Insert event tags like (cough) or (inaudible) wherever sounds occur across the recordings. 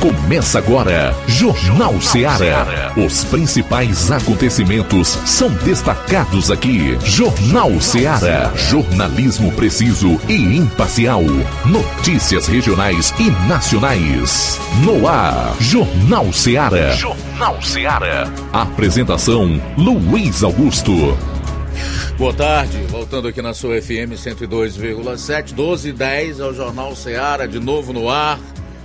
Começa agora, Jornal Ceará. Os principais acontecimentos são destacados aqui. Jornal Ceará. Jornalismo preciso e imparcial. Notícias regionais e nacionais. No ar, Jornal Ceará. Jornal Ceará. Apresentação: Luiz Augusto. Boa tarde, voltando aqui na sua FM 102,7, 12 e 10 ao Jornal Ceará, de novo no ar.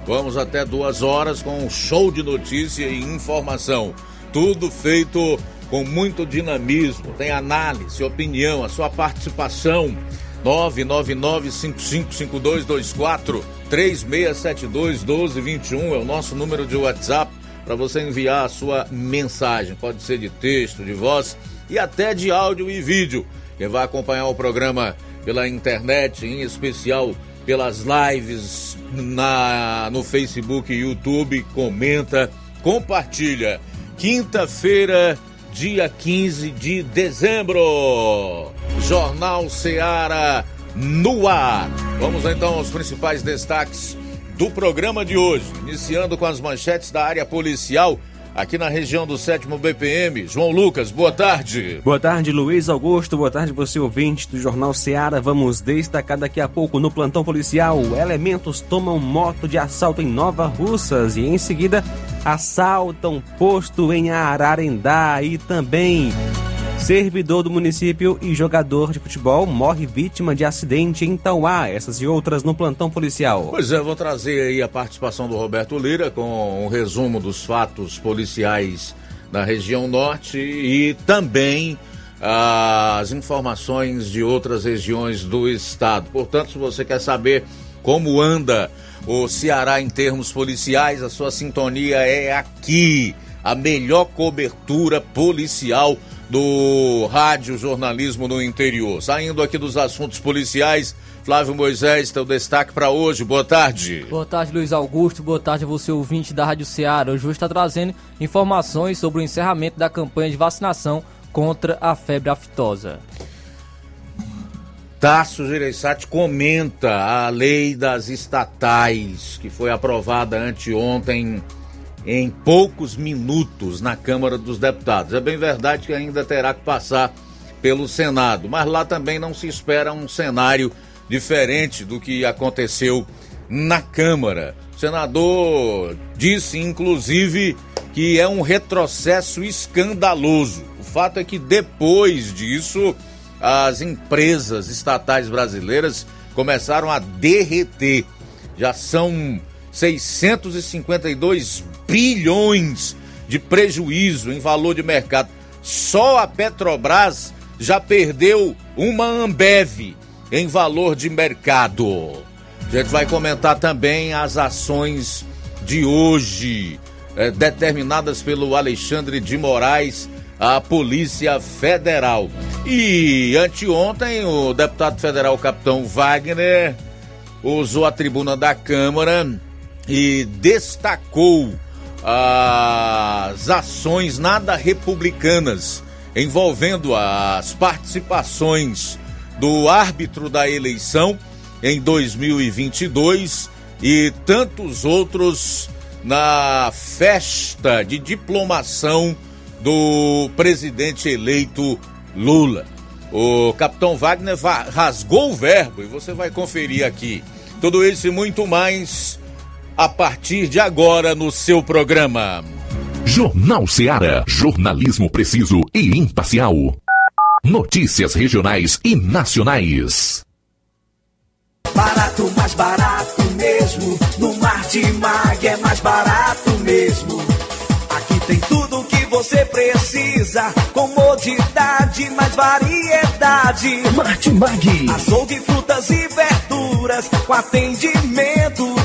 Vamos até duas horas com um show de notícia e informação. Tudo feito com muito dinamismo. Tem análise, opinião, a sua participação. 999-555224 3672-1221 é o nosso número de WhatsApp para você enviar a sua mensagem. Pode ser de texto, de voz e até de áudio e vídeo. Quem vai acompanhar o programa pela internet, em especial pelas lives na, no Facebook e YouTube, comenta, compartilha. Quinta-feira, dia 15 de dezembro. Jornal Seara no ar. Vamos então aos principais destaques do programa de hoje, iniciando com as manchetes da área policial aqui na região do sétimo BPM. João Lucas, boa tarde. Boa tarde, Luiz Augusto. Boa tarde, você ouvinte do Jornal Seara. Vamos destacar daqui a pouco no plantão policial. Elementos tomam moto de assalto em Nova Russas e em seguida assaltam posto em Ararendá e também Servidor do município e jogador de futebol morre vítima de acidente em Tauá. Essas e outras no plantão policial. Pois é, vou trazer aí a participação do Roberto Lira com um resumo dos fatos policiais na região norte e também as informações de outras regiões do estado. Portanto, se você quer saber como anda o Ceará em termos policiais, a sua sintonia é aqui. A melhor cobertura policial do rádio jornalismo no interior. Saindo aqui dos assuntos policiais, Flávio Moisés, teu destaque para hoje. Boa tarde. Boa tarde, Luiz Augusto. Boa tarde a você, ouvinte da Rádio Ceará. Hoje está trazendo informações sobre o encerramento da campanha de vacinação contra a febre aftosa. Tasso Gereissati comenta a lei das estatais, que foi aprovada anteontem em poucos minutos na Câmara dos Deputados. É bem verdade que ainda terá que passar pelo Senado, mas lá também não se espera um cenário diferente do que aconteceu na Câmara. O senador disse, inclusive, que é um retrocesso escandaloso. O fato é que depois disso, as empresas estatais brasileiras começaram a derreter. Já são 652 bilhões de prejuízo em valor de mercado. Só a Petrobras já perdeu uma Ambev em valor de mercado. A gente vai comentar também as ações de hoje, eh, determinadas pelo Alexandre de Moraes, a Polícia Federal. E anteontem, o deputado federal Capitão Wagner usou a tribuna da Câmara e destacou as ações nada republicanas envolvendo as participações do árbitro da eleição em 2022 e tantos outros na festa de diplomação do presidente eleito Lula. O capitão Wagner rasgou o verbo e você vai conferir aqui. Tudo isso e muito mais a partir de agora no seu programa. Jornal Ceará, jornalismo preciso e imparcial. Notícias regionais e nacionais. Barato, mais barato mesmo. No Mar de Mag é mais barato mesmo. Aqui tem tudo o que você precisa. Comodidade, mais variedade. Martimag. Açougue, frutas e verduras. Com atendimento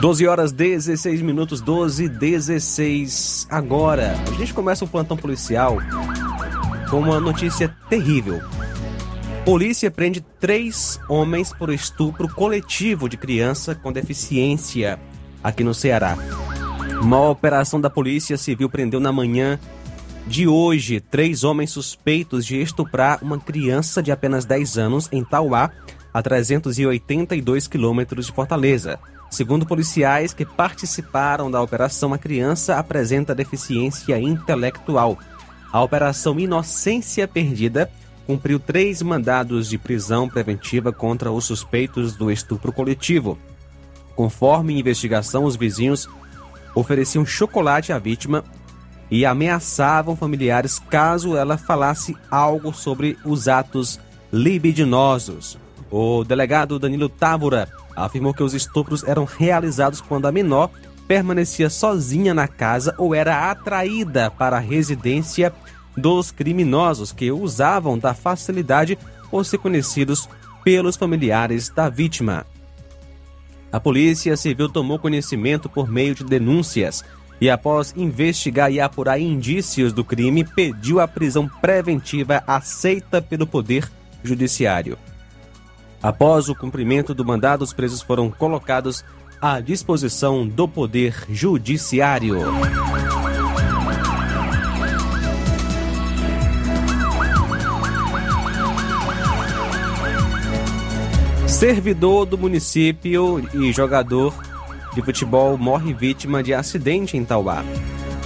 Doze horas 16 minutos, 12 16 agora. A gente começa o plantão policial com uma notícia terrível. Polícia prende três homens por estupro coletivo de criança com deficiência aqui no Ceará. Uma operação da Polícia Civil prendeu na manhã de hoje três homens suspeitos de estuprar uma criança de apenas 10 anos em Tauá, a 382 quilômetros de Fortaleza. Segundo policiais que participaram da operação, a criança apresenta deficiência intelectual. A operação Inocência Perdida cumpriu três mandados de prisão preventiva contra os suspeitos do estupro coletivo. Conforme investigação, os vizinhos ofereciam chocolate à vítima e ameaçavam familiares caso ela falasse algo sobre os atos libidinosos. O delegado Danilo Távora afirmou que os estupros eram realizados quando a menor permanecia sozinha na casa ou era atraída para a residência dos criminosos que usavam da facilidade por ser conhecidos pelos familiares da vítima. A Polícia Civil tomou conhecimento por meio de denúncias e, após investigar e apurar indícios do crime, pediu a prisão preventiva aceita pelo Poder Judiciário. Após o cumprimento do mandado, os presos foram colocados à disposição do Poder Judiciário. Servidor do município e jogador de futebol morre vítima de acidente em Tauá.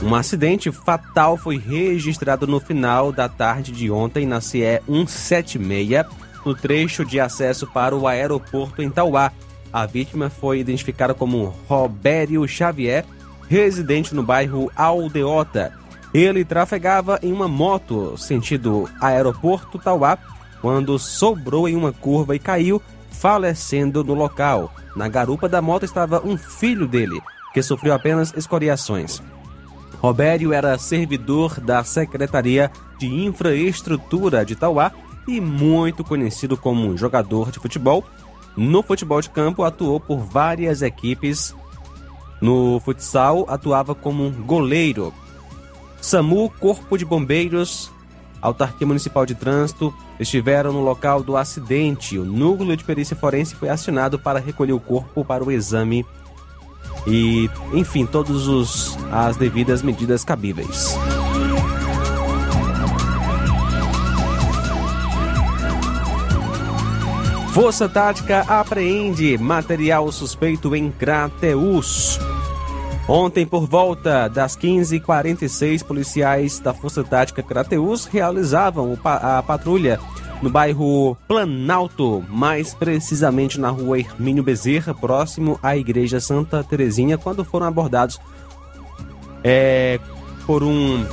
Um acidente fatal foi registrado no final da tarde de ontem na CE 176, no trecho de acesso para o aeroporto em Tauá. A vítima foi identificada como Robério Xavier, residente no bairro Aldeota. Ele trafegava em uma moto sentido aeroporto Tauá quando sobrou em uma curva e caiu, falecendo no local. Na garupa da moto estava um filho dele, que sofreu apenas escoriações. Robério era servidor da Secretaria de Infraestrutura de Tauá e muito conhecido como um jogador de futebol. No futebol de campo, atuou por várias equipes. No futsal, atuava como goleiro. SAMU, Corpo de Bombeiros, Autarquia Municipal de Trânsito estiveram no local do acidente. O núcleo de perícia forense foi acionado para recolher o corpo para o exame e, enfim, todas as devidas medidas cabíveis. Força Tática apreende material suspeito em Crateus. Ontem, por volta das 15h46, policiais da Força Tática Crateus realizavam a patrulha no bairro Planalto, mais precisamente na rua Hermínio Bezerra, próximo à Igreja Santa Terezinha, quando foram abordados é, por um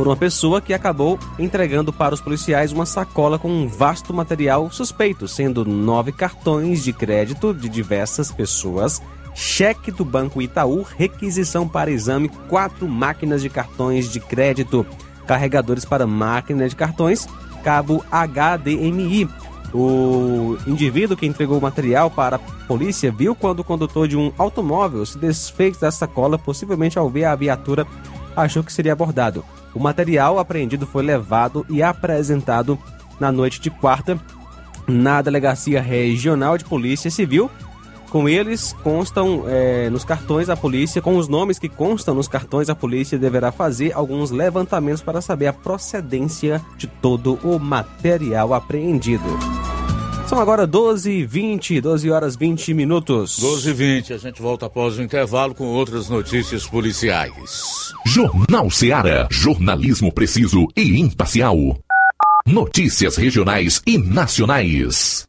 por uma pessoa que acabou entregando para os policiais uma sacola com um vasto material suspeito, sendo nove cartões de crédito de diversas pessoas, cheque do Banco Itaú, requisição para exame, quatro máquinas de cartões de crédito, carregadores para máquina de cartões, cabo HDMI. O indivíduo que entregou o material para a polícia viu quando o condutor de um automóvel se desfez da sacola, possivelmente ao ver a viatura, achou que seria abordado. O material apreendido foi levado e apresentado na noite de quarta na Delegacia Regional de Polícia Civil. Com eles constam é, nos cartões a polícia, com os nomes que constam nos cartões, a polícia deverá fazer alguns levantamentos para saber a procedência de todo o material apreendido. São agora 12 e 20, 12 horas 20 minutos. 12 e 20, a gente volta após o intervalo com outras notícias policiais. Jornal Seara. Jornalismo preciso e imparcial. Notícias regionais e nacionais.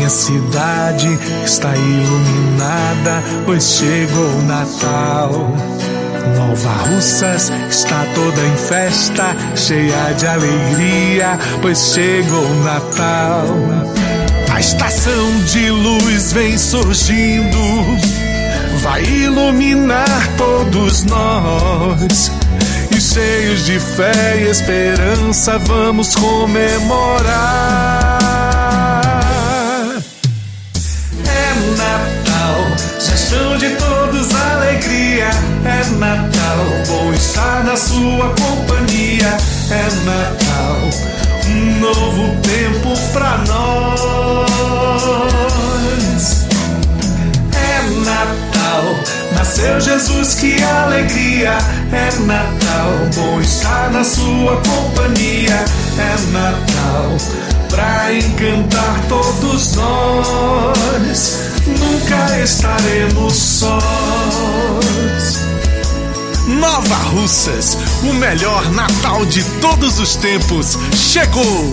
Minha cidade está iluminada, pois chegou o Natal. Nova Russas está toda em festa, cheia de alegria, pois chegou o Natal. A estação de luz vem surgindo, vai iluminar todos nós. E cheios de fé e esperança, vamos comemorar. Gestão de todos alegria. É Natal, bom estar na sua companhia. É Natal, um novo tempo pra nós. É Natal, nasceu Jesus, que alegria. É Natal, bom estar na sua companhia. É Natal, pra encantar todos nós. Nunca estaremos sós. Nova Russas, o melhor Natal de todos os tempos, chegou!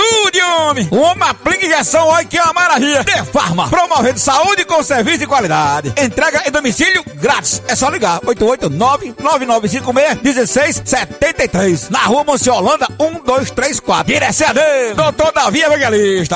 ajude, homem. Uma aplica injeção, olha que é uma maravilha. De Farma, promovendo saúde com serviço de qualidade. Entrega em domicílio grátis. É só ligar, 889-9956-1673. Na rua Monsiolanda, 1234. Direção a Deus, doutor Davi Evangelista.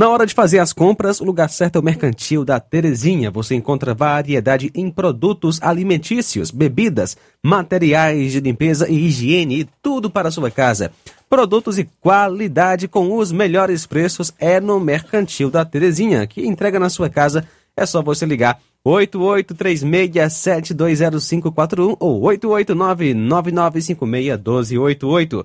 Na hora de fazer as compras, o lugar certo é o Mercantil da Terezinha. Você encontra variedade em produtos alimentícios, bebidas, materiais de limpeza e higiene e tudo para a sua casa. Produtos e qualidade com os melhores preços é no Mercantil da Terezinha, que entrega na sua casa. É só você ligar 8836720541 ou 889-9956-1288.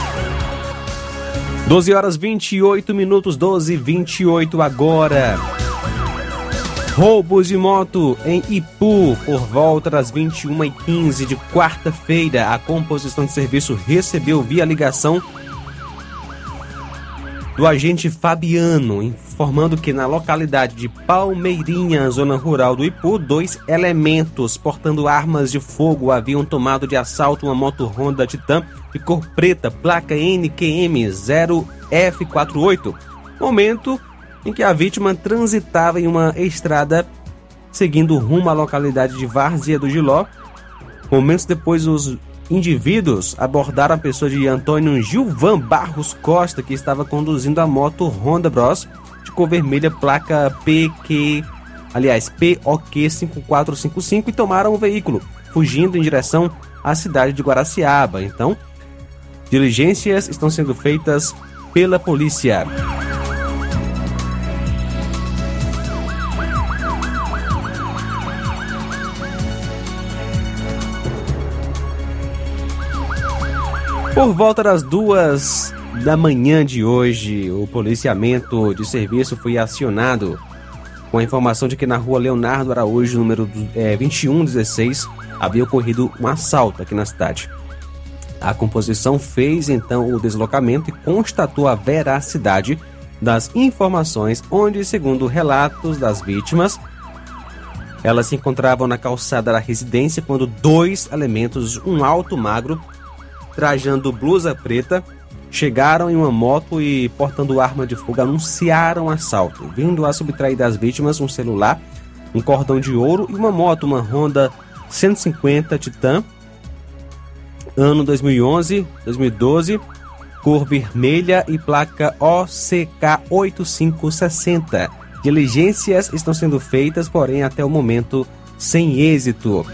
Policial. 12 horas 28 minutos, 12 e 28 agora. Roubos de moto em Ipu por volta das 21h15 de quarta-feira. A composição de serviço recebeu via ligação do agente Fabiano, informando que na localidade de Palmeirinha, zona rural do Ipu, dois elementos portando armas de fogo haviam tomado de assalto uma moto Honda Titan de cor preta, placa NQM 0F48. Momento em que a vítima transitava em uma estrada seguindo rumo à localidade de Várzea do Giló. Momentos depois, os indivíduos abordaram a pessoa de Antônio Gilvan Barros Costa, que estava conduzindo a moto Honda Bros de cor vermelha, placa PQ, aliás, POQ 5455 e tomaram o veículo, fugindo em direção à cidade de Guaraciaba. Então, diligências estão sendo feitas pela polícia. Por volta das duas da manhã de hoje, o policiamento de serviço foi acionado com a informação de que na rua Leonardo Araújo, número é, 2116, havia ocorrido um assalto aqui na cidade. A composição fez então o deslocamento e constatou a veracidade das informações, onde, segundo relatos das vítimas, elas se encontravam na calçada da residência quando dois elementos, um alto magro trajando blusa preta, chegaram em uma moto e, portando arma de fogo, anunciaram assalto, vindo a subtrair das vítimas um celular, um cordão de ouro e uma moto, uma Honda 150 Titan, ano 2011, 2012, cor vermelha e placa OCK 8560. Diligências estão sendo feitas, porém até o momento sem êxito.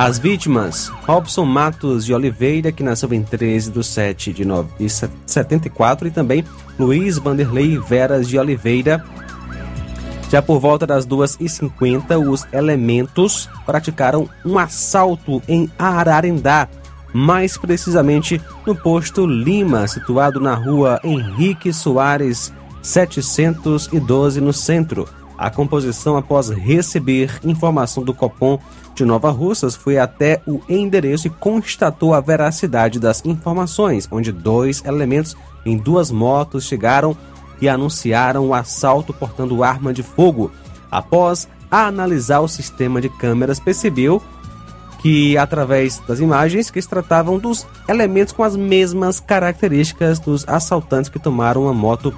As vítimas, Robson Matos de Oliveira, que nasceu em 13 de 7 de 74, e também Luiz Vanderlei Veras de Oliveira. Já por volta das 2h50, os elementos praticaram um assalto em Ararendá, mais precisamente no posto Lima, situado na rua Henrique Soares 712, no centro. A composição, após receber informação do Copom de Nova Russas, foi até o endereço e constatou a veracidade das informações, onde dois elementos em duas motos chegaram e anunciaram o assalto portando arma de fogo. Após analisar o sistema de câmeras, percebeu que, através das imagens, que se tratavam dos elementos com as mesmas características dos assaltantes que tomaram a moto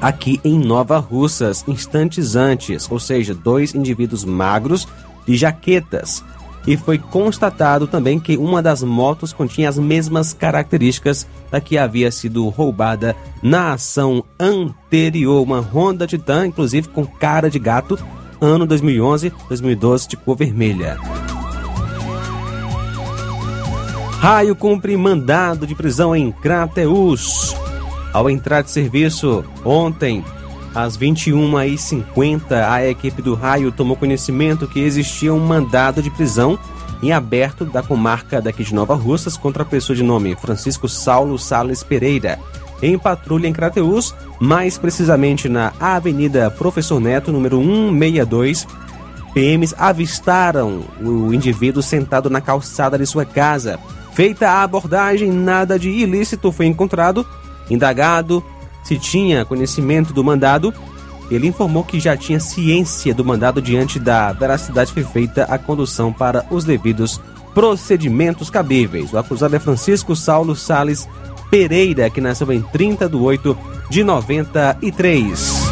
aqui em Nova Russas instantes antes, ou seja, dois indivíduos magros de jaquetas. E foi constatado também que uma das motos continha as mesmas características da que havia sido roubada na ação anterior, uma Honda Titan, inclusive com cara de gato, ano 2011, 2012, de cor vermelha. Raio cumpre mandado de prisão em Crateus. Ao entrar de serviço ontem, às 21h50, a equipe do Raio tomou conhecimento que existia um mandado de prisão em aberto da comarca daqui de Nova Russas contra a pessoa de nome Francisco Saulo Sales Pereira, em patrulha em Crateus, mais precisamente na Avenida Professor Neto, número 162. PMs avistaram o indivíduo sentado na calçada de sua casa. Feita a abordagem, nada de ilícito foi encontrado. Indagado, se tinha conhecimento do mandado, ele informou que já tinha ciência do mandado diante da veracidade foi feita a condução para os devidos procedimentos cabíveis. O acusado é Francisco Saulo Sales Pereira, que nasceu em 30 de 8 de 93.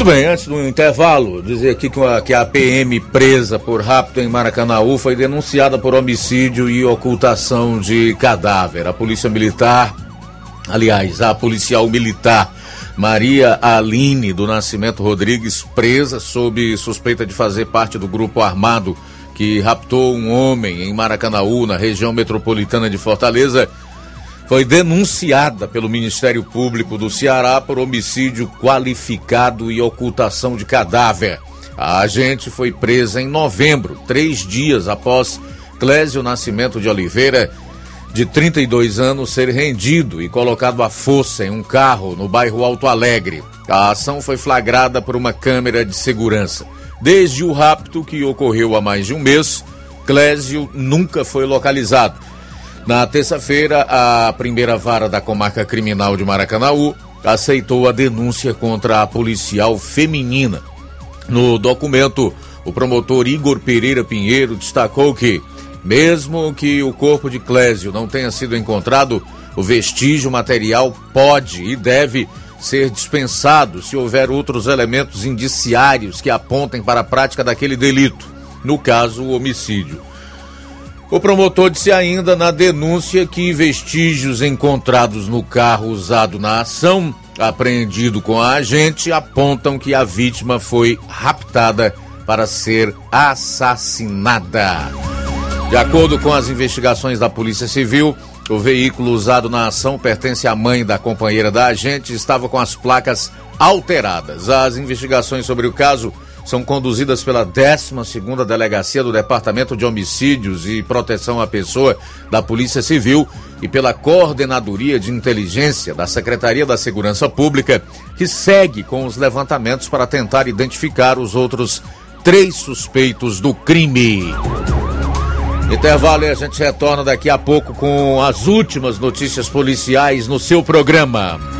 Muito bem, antes do intervalo, dizer aqui que a, PM presa por rapto em Maracanaú foi denunciada por homicídio e ocultação de cadáver. A Polícia Militar, aliás, a policial militar Maria Aline do Nascimento Rodrigues, presa sob suspeita de fazer parte do grupo armado que raptou um homem em Maracanaú, na região metropolitana de Fortaleza, foi denunciada pelo Ministério Público do Ceará por homicídio qualificado e ocultação de cadáver. A agente foi presa em novembro, três dias após Clésio Nascimento de Oliveira, de 32 anos, ser rendido e colocado à força em um carro no bairro Alto Alegre. A ação foi flagrada por uma câmera de segurança. Desde o rapto que ocorreu há mais de um mês, Clésio nunca foi localizado. Na terça-feira, a primeira vara da comarca criminal de Maracanaú aceitou a denúncia contra a policial feminina. No documento, o promotor Igor Pereira Pinheiro destacou que, mesmo que o corpo de Clésio não tenha sido encontrado, o vestígio material pode e deve ser dispensado se houver outros elementos indiciários que apontem para a prática daquele delito, no caso, o homicídio. O promotor disse ainda na denúncia que vestígios encontrados no carro usado na ação, apreendido com a agente, apontam que a vítima foi raptada para ser assassinada. De acordo com as investigações da Polícia Civil, o veículo usado na ação pertence à mãe da companheira da agente e estava com as placas alteradas. As investigações sobre o caso são conduzidas pela 12ª Delegacia do Departamento de Homicídios e Proteção à Pessoa da Polícia Civil e pela Coordenadoria de Inteligência da Secretaria da Segurança Pública, que segue com os levantamentos para tentar identificar os outros três suspeitos do crime. Intervalo e a gente retorna daqui a pouco com as últimas notícias policiais no seu programa.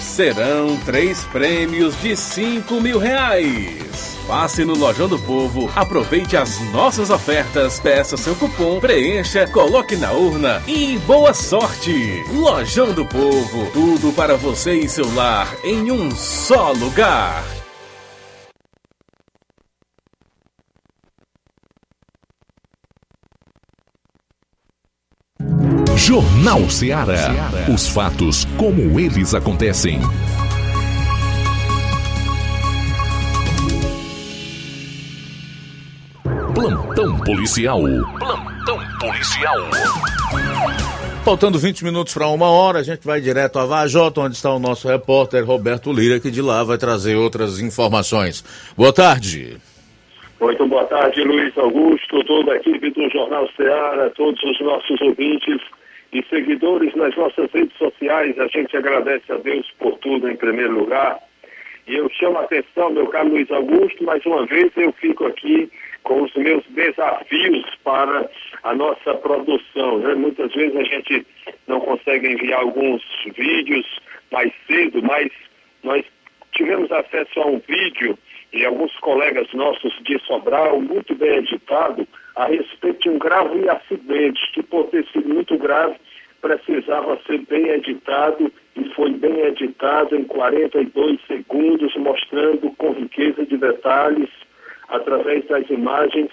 Serão três prêmios de 5 mil reais. Passe no Lojão do Povo, aproveite as nossas ofertas, peça seu cupom, preencha, coloque na urna e boa sorte! Lojão do Povo, tudo para você e seu lar em um só lugar. Jornal Ceará. Os fatos como eles acontecem. Plantão policial. Plantão policial. Faltando 20 minutos para uma hora, a gente vai direto a Vajota, onde está o nosso repórter Roberto Lira, que de lá vai trazer outras informações. Boa tarde. Muito boa tarde, Luiz Augusto, toda a equipe do Jornal Ceará, todos os nossos ouvintes e seguidores nas nossas redes sociais. A gente agradece a Deus por tudo em primeiro lugar. E eu chamo a atenção, meu caro Luiz Augusto, mais uma vez eu fico aqui com os meus desafios para a nossa produção. Né? Muitas vezes a gente não consegue enviar alguns vídeos mais cedo, mas nós tivemos acesso a um vídeo e alguns colegas nossos de Sobral, muito bem editado, a respeito de um grave acidente, que por ter sido muito grave, precisava ser bem editado e foi bem editado em 42 segundos, mostrando com riqueza de detalhes, através das imagens,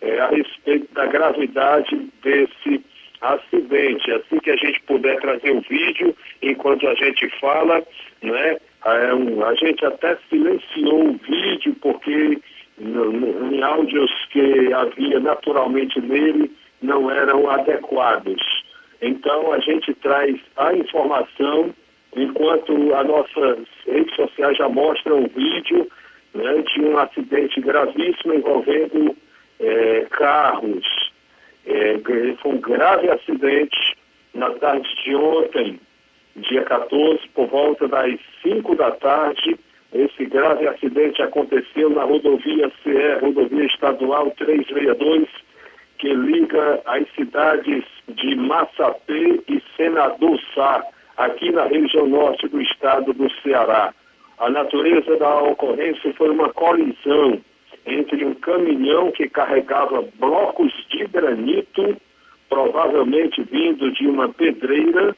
eh, a respeito da gravidade desse acidente. Assim que a gente puder trazer o vídeo, enquanto a gente fala, né? É um, a gente até silenciou o vídeo porque em áudios que havia naturalmente nele não eram adequados. Então a gente traz a informação, enquanto as nossas redes sociais já mostram vídeo né, de um acidente gravíssimo envolvendo é, carros. É, foi um grave acidente na tarde de ontem, dia 14, por volta das 5 da tarde. Esse grave acidente aconteceu na rodovia CE, rodovia estadual 362, que liga as cidades de Massapê e Senador Sá, aqui na região norte do estado do Ceará. A natureza da ocorrência foi uma colisão entre um caminhão que carregava blocos de granito, provavelmente vindo de uma pedreira,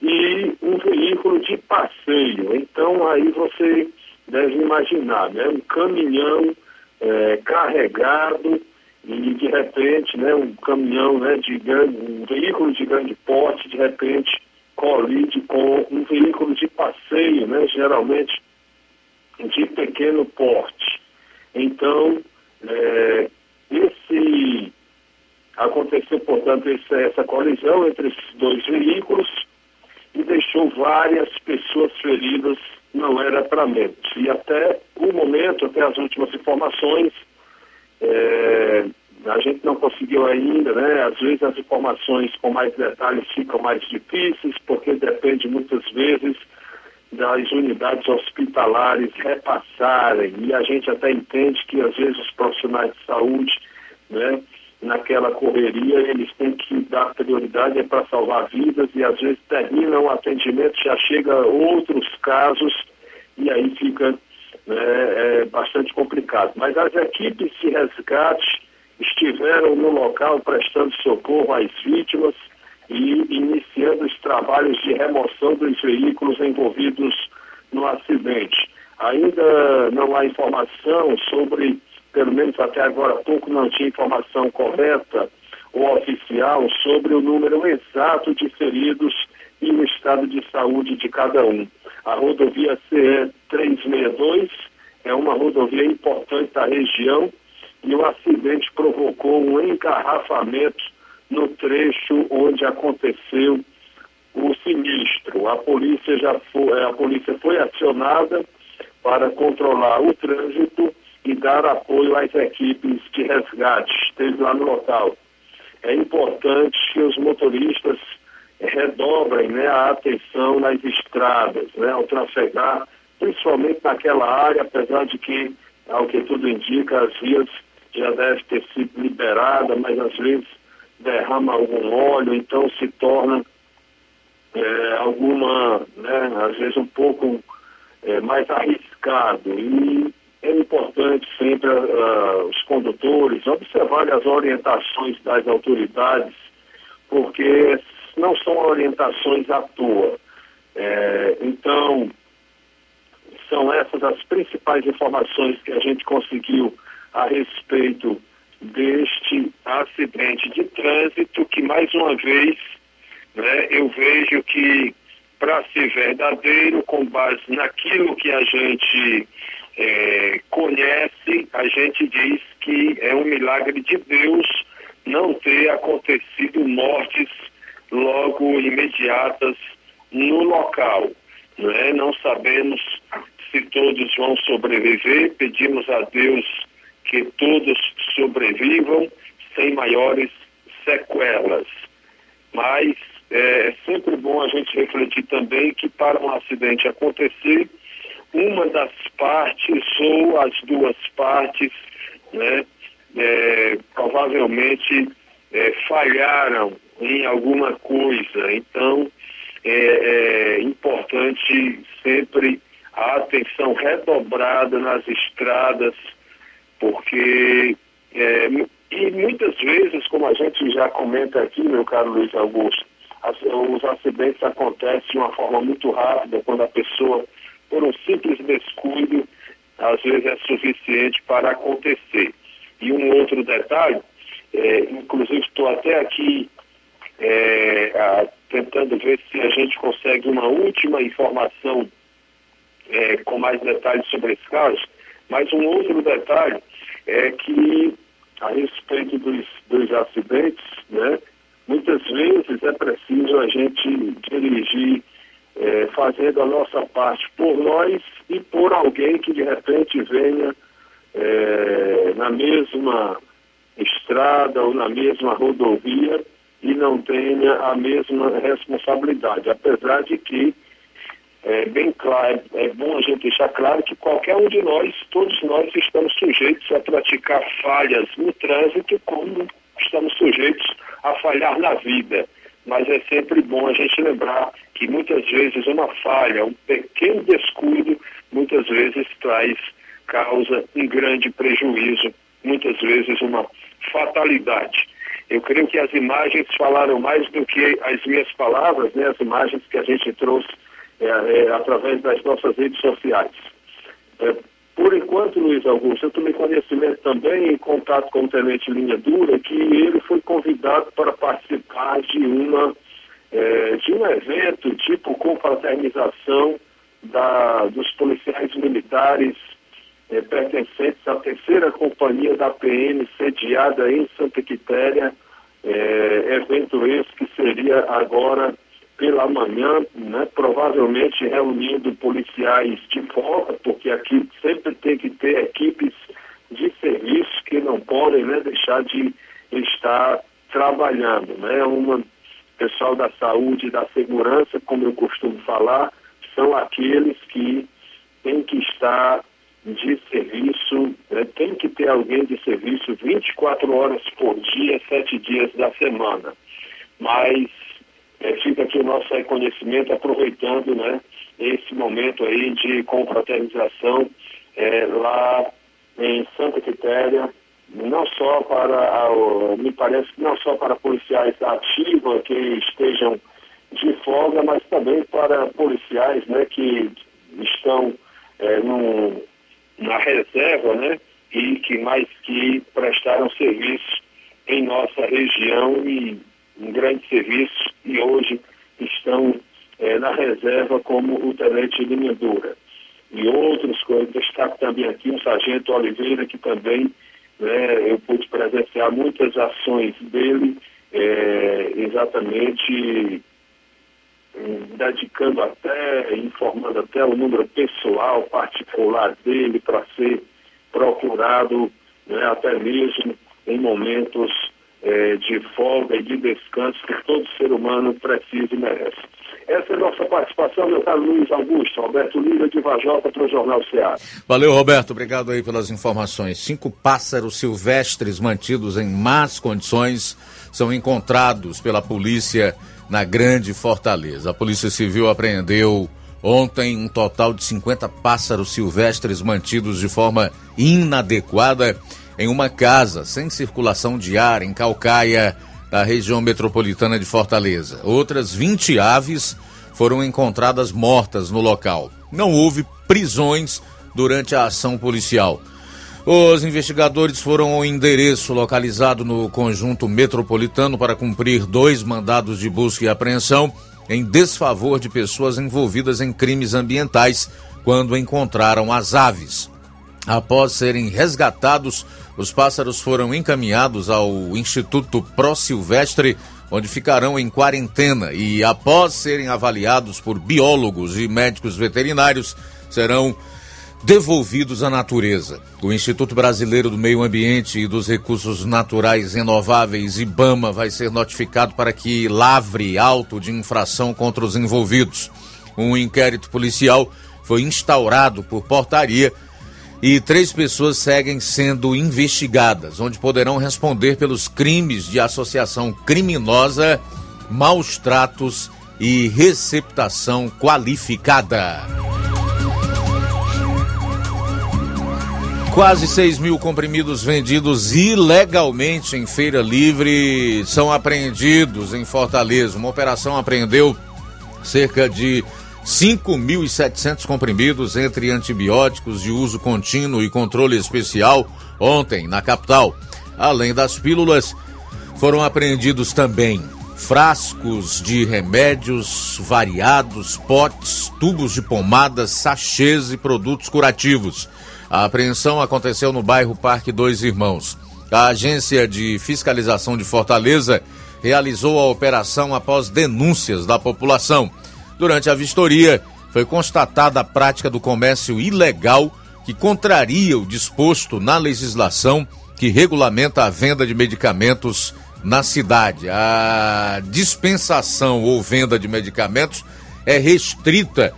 e um veículo de passeio. Então aí você deve imaginar, né? Um caminhão é, carregado e de repente, né, um caminhão né, de grande, um veículo de grande porte, de repente colide com um veículo de passeio, né, geralmente de pequeno porte. Então, é, esse aconteceu, portanto, essa, essa colisão entre esses dois veículos e deixou várias pessoas feridas, não era para menos. E até o momento, até as últimas informações, é, a gente não conseguiu ainda, né? Às vezes as informações com mais detalhes ficam mais difíceis, porque depende muitas vezes das unidades hospitalares repassarem, e a gente até entende que às vezes os profissionais de saúde, né, naquela correria, eles têm que dar prioridade é para salvar vidas e às vezes termina o atendimento, já chega outros casos e aí fica né, é, bastante complicado. Mas as equipes de resgate estiveram no local prestando socorro às vítimas e iniciando os trabalhos de remoção dos veículos envolvidos no acidente. Ainda não há informação sobre pelo menos até agora há pouco não tinha informação correta ou oficial sobre o número exato de feridos e o estado de saúde de cada um. A rodovia CE 362 é uma rodovia importante da região e o acidente provocou um engarrafamento no trecho onde aconteceu o sinistro. A polícia já foi, a polícia foi acionada para controlar o trânsito e dar apoio às equipes de resgate, esteve lá no local. É importante que os motoristas redobrem né, a atenção nas estradas, né, ao trafegar, principalmente naquela área, apesar de que, ao que tudo indica, as vias já devem ter sido liberadas, mas às vezes derrama algum óleo, então se torna é, alguma, né, às vezes um pouco é, mais arriscado. E é importante sempre uh, os condutores observarem as orientações das autoridades, porque não são orientações à toa. É, então, são essas as principais informações que a gente conseguiu a respeito deste acidente de trânsito que, mais uma vez, né, eu vejo que para ser verdadeiro, com base naquilo que a gente é, conhece, a gente diz que é um milagre de Deus não ter acontecido mortes logo imediatas no local. Não, é? não sabemos se todos vão sobreviver, pedimos a Deus que todos sobrevivam sem maiores sequelas. Mas é, é sempre bom a gente refletir também que para um acidente acontecer, uma das partes ou as duas partes, né, é, provavelmente é, falharam em alguma coisa. Então, é, é importante sempre a atenção redobrada nas estradas, porque é, e muitas vezes, como a gente já comenta aqui, meu caro Luiz Augusto, as, os acidentes acontecem de uma forma muito rápida, quando a pessoa, por um simples descuido, às vezes é suficiente para acontecer. E um outro detalhe, é, inclusive estou até aqui é, a, tentando ver se a gente consegue uma última informação é, com mais detalhes sobre esse caso, mas um outro detalhe é que a respeito dos, dos acidentes, né, muitas vezes é preciso a gente dirigir é, fazendo a nossa parte por nós e por alguém que de repente venha é, na mesma estrada ou na mesma rodovia e não tenha a mesma responsabilidade, apesar de que é bem claro, é bom a gente deixar claro que qualquer um de nós, todos nós estamos sujeitos a praticar falhas no trânsito, como estamos sujeitos a falhar na vida. Mas é sempre bom a gente lembrar que muitas vezes uma falha, um pequeno descuido, muitas vezes traz, causa um grande prejuízo, muitas vezes uma fatalidade. Eu creio que as imagens falaram mais do que as minhas palavras, né? as imagens que a gente trouxe é, é, através das nossas redes sociais. É, por enquanto, Luiz Augusto, eu tomei conhecimento também, em contato com o Tenente Linha Dura, que ele foi convidado para participar de, uma, é, de um evento tipo confraternização da, dos policiais militares é, pertencentes à terceira companhia da PM, sediada em Santa Quitéria, é, evento esse que seria agora pela manhã, né, provavelmente reunindo policiais de fora, porque aqui sempre tem que ter equipes de serviço que não podem né, deixar de estar trabalhando. Né? Uma pessoal da saúde e da segurança, como eu costumo falar, são aqueles que têm que estar de serviço, né? tem que ter alguém de serviço 24 horas por dia, sete dias da semana. Mas é, fica aqui o nosso reconhecimento, aproveitando né, esse momento aí de confraternização é, lá em Santa Quitéria, não só para, a, me parece não só para policiais ativos que estejam de folga, mas também para policiais né, que estão é, no, na reserva, né, e que mais que prestaram serviço em nossa região e um grande serviço e hoje estão é, na reserva como o tenente Linha Dura. E outros destaco também aqui o sargento Oliveira, que também né, eu pude presenciar muitas ações dele, é, exatamente hum, dedicando até, informando até o número pessoal, particular dele para ser procurado né, até mesmo em momentos é, de folga e de descanso que todo ser humano precisa e merece. Essa é a nossa participação, meu caro Luiz Augusto, Roberto Lira de Vajota para o Jornal Ceará. Valeu, Roberto, obrigado aí pelas informações. Cinco pássaros silvestres mantidos em más condições são encontrados pela polícia na Grande Fortaleza. A Polícia Civil apreendeu ontem um total de 50 pássaros silvestres mantidos de forma inadequada em uma casa sem circulação de ar em Calcaia, da região metropolitana de Fortaleza. Outras 20 aves foram encontradas mortas no local. Não houve prisões durante a ação policial. Os investigadores foram ao endereço localizado no conjunto metropolitano para cumprir dois mandados de busca e apreensão em desfavor de pessoas envolvidas em crimes ambientais quando encontraram as aves. Após serem resgatados, os pássaros foram encaminhados ao Instituto Pro Silvestre, onde ficarão em quarentena e, após serem avaliados por biólogos e médicos veterinários, serão devolvidos à natureza. O Instituto Brasileiro do Meio Ambiente e dos Recursos Naturais Renováveis, IBAMA, vai ser notificado para que lavre auto de infração contra os envolvidos. Um inquérito policial foi instaurado por portaria e três pessoas seguem sendo investigadas, onde poderão responder pelos crimes de associação criminosa, maus tratos e receptação qualificada. Quase 6 mil comprimidos vendidos ilegalmente em feira livre são apreendidos em Fortaleza. Uma operação apreendeu cerca de 5.700 comprimidos entre antibióticos de uso contínuo e controle especial ontem na capital. Além das pílulas, foram apreendidos também frascos de remédios variados, potes, tubos de pomadas, sachês e produtos curativos. A apreensão aconteceu no bairro Parque Dois Irmãos. A Agência de Fiscalização de Fortaleza realizou a operação após denúncias da população. Durante a vistoria, foi constatada a prática do comércio ilegal que contraria o disposto na legislação que regulamenta a venda de medicamentos na cidade. A dispensação ou venda de medicamentos é restrita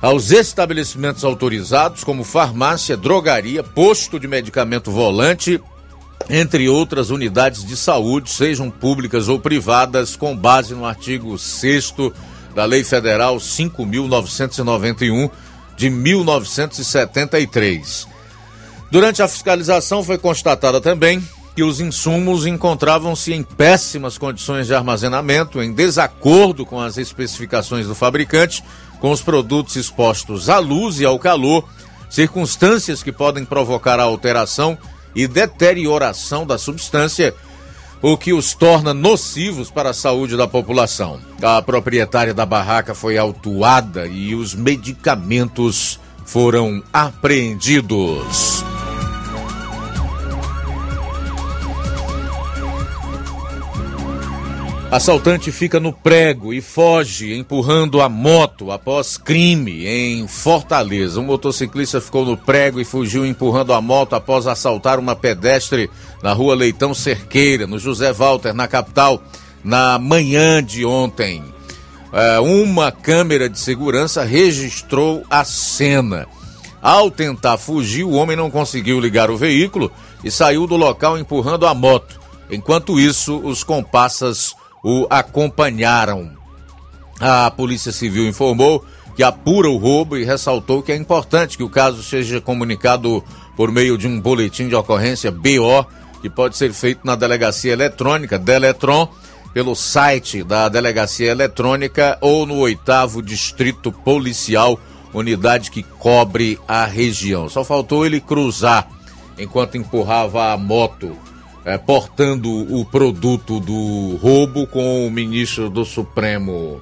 aos estabelecimentos autorizados, como farmácia, drogaria, posto de medicamento volante, entre outras unidades de saúde, sejam públicas ou privadas, com base no artigo 6 da Lei Federal 5.991 de 1973. Durante a fiscalização foi constatada também que os insumos encontravam-se em péssimas condições de armazenamento, em desacordo com as especificações do fabricante com os produtos expostos à luz e ao calor, circunstâncias que podem provocar a alteração e deterioração da substância, o que os torna nocivos para a saúde da população. A proprietária da barraca foi autuada e os medicamentos foram apreendidos. Assaltante fica no prego e foge empurrando a moto após crime em Fortaleza. Um motociclista ficou no prego e fugiu empurrando a moto após assaltar uma pedestre na rua Leitão Cerqueira, no José Walter, na capital, na manhã de ontem. É, uma câmera de segurança registrou a cena. Ao tentar fugir, o homem não conseguiu ligar o veículo e saiu do local empurrando a moto. Enquanto isso, os compassas o acompanharam. A Polícia Civil informou que apura o roubo e ressaltou que é importante que o caso seja comunicado por meio de um boletim de ocorrência BO, que pode ser feito na delegacia eletrônica Deletron, pelo site da delegacia eletrônica ou no oitavo distrito policial, unidade que cobre a região. Só faltou ele cruzar enquanto empurrava a moto é, portando o produto do roubo com o ministro do Supremo.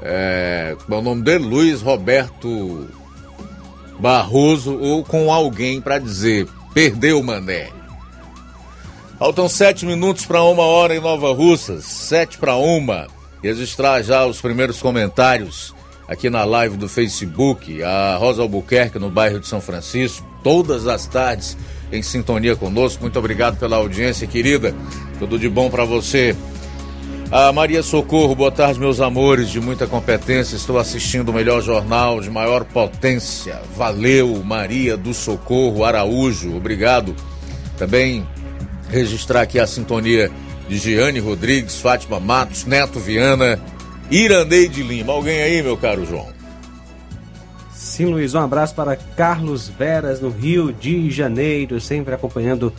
É, é o nome dele? Luiz Roberto Barroso, ou com alguém para dizer: perdeu, mané. Faltam sete minutos para uma hora em Nova Russas, sete para uma. Registrar já os primeiros comentários aqui na live do Facebook. A Rosa Albuquerque, no bairro de São Francisco, todas as tardes em sintonia conosco. Muito obrigado pela audiência, querida. Tudo de bom para você. A Maria Socorro, boa tarde, meus amores, de muita competência. Estou assistindo o melhor jornal de maior potência. Valeu, Maria do Socorro Araújo. Obrigado. Também registrar aqui a sintonia de Giane Rodrigues, Fátima Matos, Neto Viana, Iraneide Lima. Alguém aí, meu caro João? Sim, Luiz, um abraço para Carlos Veras, no Rio de Janeiro, sempre acompanhando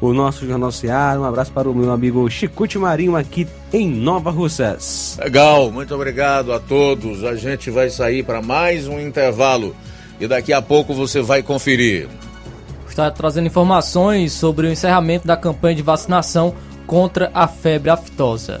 o nosso Jornal Seara. Um abraço para o meu amigo Chicute Marinho, aqui em Nova Russas. Legal, muito obrigado a todos. A gente vai sair para mais um intervalo e daqui a pouco você vai conferir. está trazendo informações sobre o encerramento da campanha de vacinação contra a febre aftosa.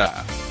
Yeah.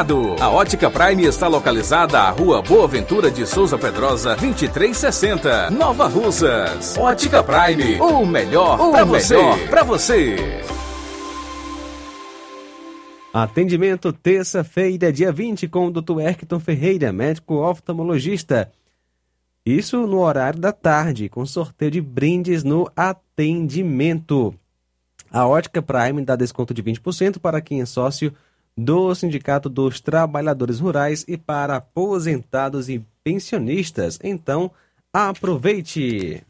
A Ótica Prime está localizada à Rua Boa Ventura de Souza Pedrosa, 2360, Nova Russas. Ótica Prime, o melhor para você. Para você. Atendimento terça-feira, dia 20, com o Dr. Erkton Ferreira, médico oftalmologista. Isso no horário da tarde, com sorteio de brindes no atendimento. A Ótica Prime dá desconto de 20% para quem é sócio do Sindicato dos Trabalhadores Rurais e para aposentados e pensionistas. Então, aproveite!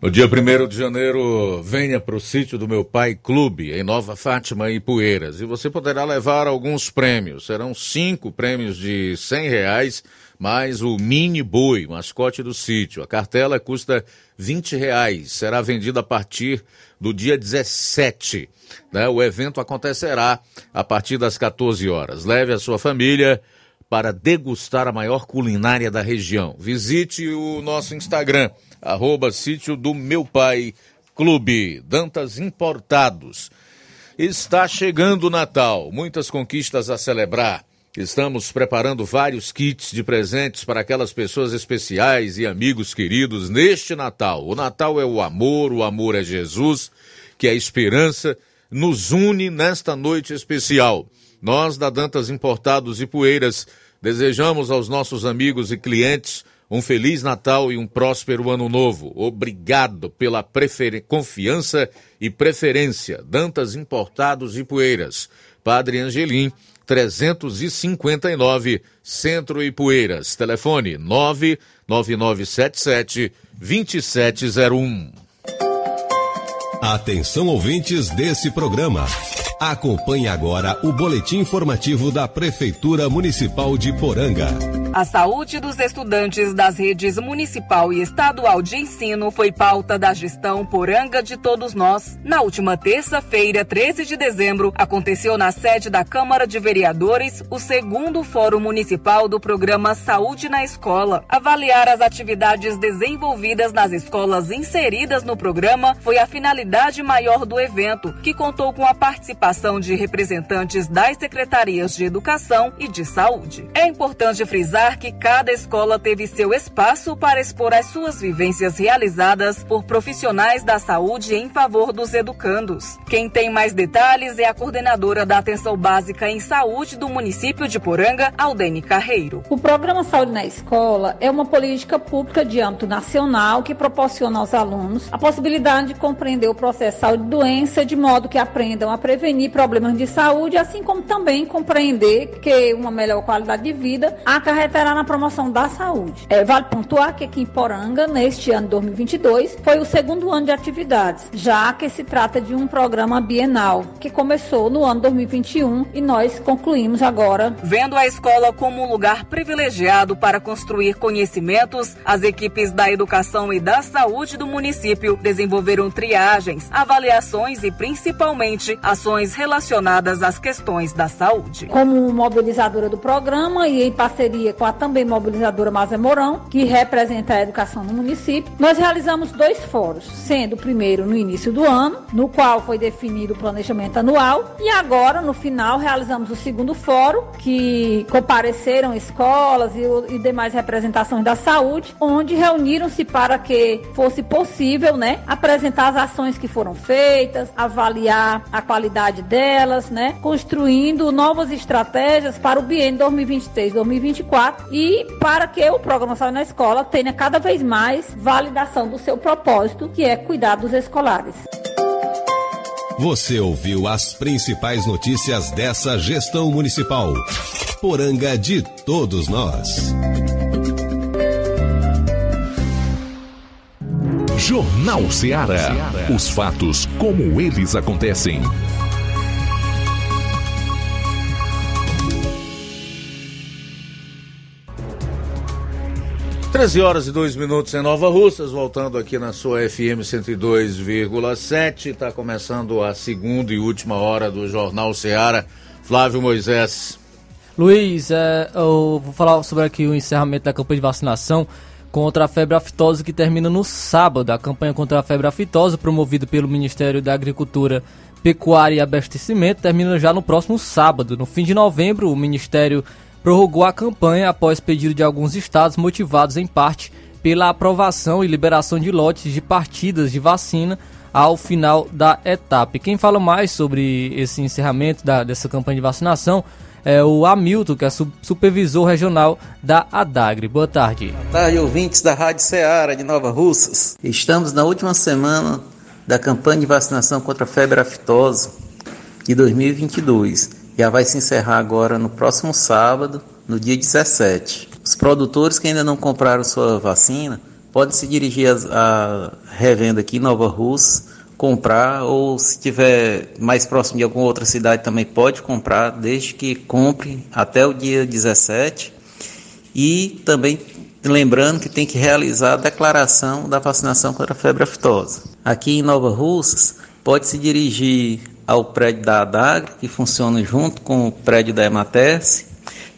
No dia 1 de janeiro, venha para o sítio do meu pai Clube, em Nova Fátima e Poeiras. E você poderá levar alguns prêmios. Serão cinco prêmios de 100 reais, mais o mini boi, mascote do sítio. A cartela custa 20 reais. Será vendida a partir do dia 17. Né? O evento acontecerá a partir das 14 horas. Leve a sua família para degustar a maior culinária da região. Visite o nosso Instagram, arroba sítio do meu pai, Clube Dantas Importados. Está chegando o Natal, muitas conquistas a celebrar. Estamos preparando vários kits de presentes para aquelas pessoas especiais e amigos queridos neste Natal. O Natal é o amor, o amor é Jesus, que é a esperança, nos une nesta noite especial. Nós, da Dantas Importados e Poeiras, desejamos aos nossos amigos e clientes um feliz Natal e um próspero Ano Novo. Obrigado pela confiança e preferência. Dantas Importados e Poeiras. Padre Angelim, 359, Centro e Poeiras. Telefone 99977 2701. Atenção ouvintes desse programa. Acompanhe agora o boletim informativo da Prefeitura Municipal de Poranga. A saúde dos estudantes das redes municipal e estadual de ensino foi pauta da gestão Poranga de todos nós. Na última terça-feira, 13 de dezembro, aconteceu na sede da Câmara de Vereadores o segundo Fórum Municipal do programa Saúde na Escola. Avaliar as atividades desenvolvidas nas escolas inseridas no programa foi a finalidade maior do evento, que contou com a participação de representantes das secretarias de Educação e de Saúde. É importante frisar que cada escola teve seu espaço para expor as suas vivências realizadas por profissionais da saúde em favor dos educandos. Quem tem mais detalhes é a coordenadora da Atenção Básica em Saúde do município de Poranga, Aldene Carreiro. O programa Saúde na Escola é uma política pública de âmbito nacional que proporciona aos alunos a possibilidade de compreender o processo de saúde e doença de modo que aprendam a prevenir problemas de saúde, assim como também compreender que uma melhor qualidade de vida acarretará na promoção da saúde. É, vale pontuar que aqui em Poranga, neste ano 2022, foi o segundo ano de atividades, já que se trata de um programa bienal que começou no ano 2021 e nós concluímos agora. Vendo a escola como um lugar privilegiado para construir conhecimentos, as equipes da educação e da saúde do município desenvolveram triagens, avaliações e principalmente ações relacionadas às questões da saúde. Como mobilizadora do programa e em parceria com a também mobilizadora Maza Mourão, que representa a educação no município, nós realizamos dois fóruns, sendo o primeiro no início do ano, no qual foi definido o planejamento anual, e agora, no final, realizamos o segundo fórum, que compareceram escolas e, e demais representações da saúde, onde reuniram-se para que fosse possível né, apresentar as ações que foram feitas, avaliar a qualidade delas, né? Construindo novas estratégias para o biênio 2023-2024 e para que o programa Saúde na Escola tenha cada vez mais validação do seu propósito, que é cuidar dos escolares. Você ouviu as principais notícias dessa gestão municipal. Poranga de todos nós. Jornal Ceará. Os fatos como eles acontecem. 13 horas e 2 minutos em Nova Russas, voltando aqui na sua FM 102,7. Está começando a segunda e última hora do Jornal Seara. Flávio Moisés. Luiz, é, eu vou falar sobre aqui o encerramento da campanha de vacinação contra a febre aftosa que termina no sábado. A campanha contra a febre aftosa, promovida pelo Ministério da Agricultura, Pecuária e Abastecimento, termina já no próximo sábado. No fim de novembro, o Ministério prorrogou a campanha após pedido de alguns estados, motivados em parte pela aprovação e liberação de lotes de partidas de vacina ao final da etapa. quem fala mais sobre esse encerramento da, dessa campanha de vacinação é o Hamilton, que é supervisor regional da Adagre. Boa tarde. Boa tarde, ouvintes da Rádio Ceará de Nova Russas. Estamos na última semana da campanha de vacinação contra a febre aftosa de 2022 já vai se encerrar agora no próximo sábado, no dia 17. Os produtores que ainda não compraram sua vacina podem se dirigir à revenda aqui em Nova Rússia, comprar, ou se tiver mais próximo de alguma outra cidade também pode comprar, desde que compre até o dia 17. E também lembrando que tem que realizar a declaração da vacinação contra a febre aftosa. Aqui em Nova Russas, pode se dirigir ao prédio da ADAG, que funciona junto com o prédio da EMATES,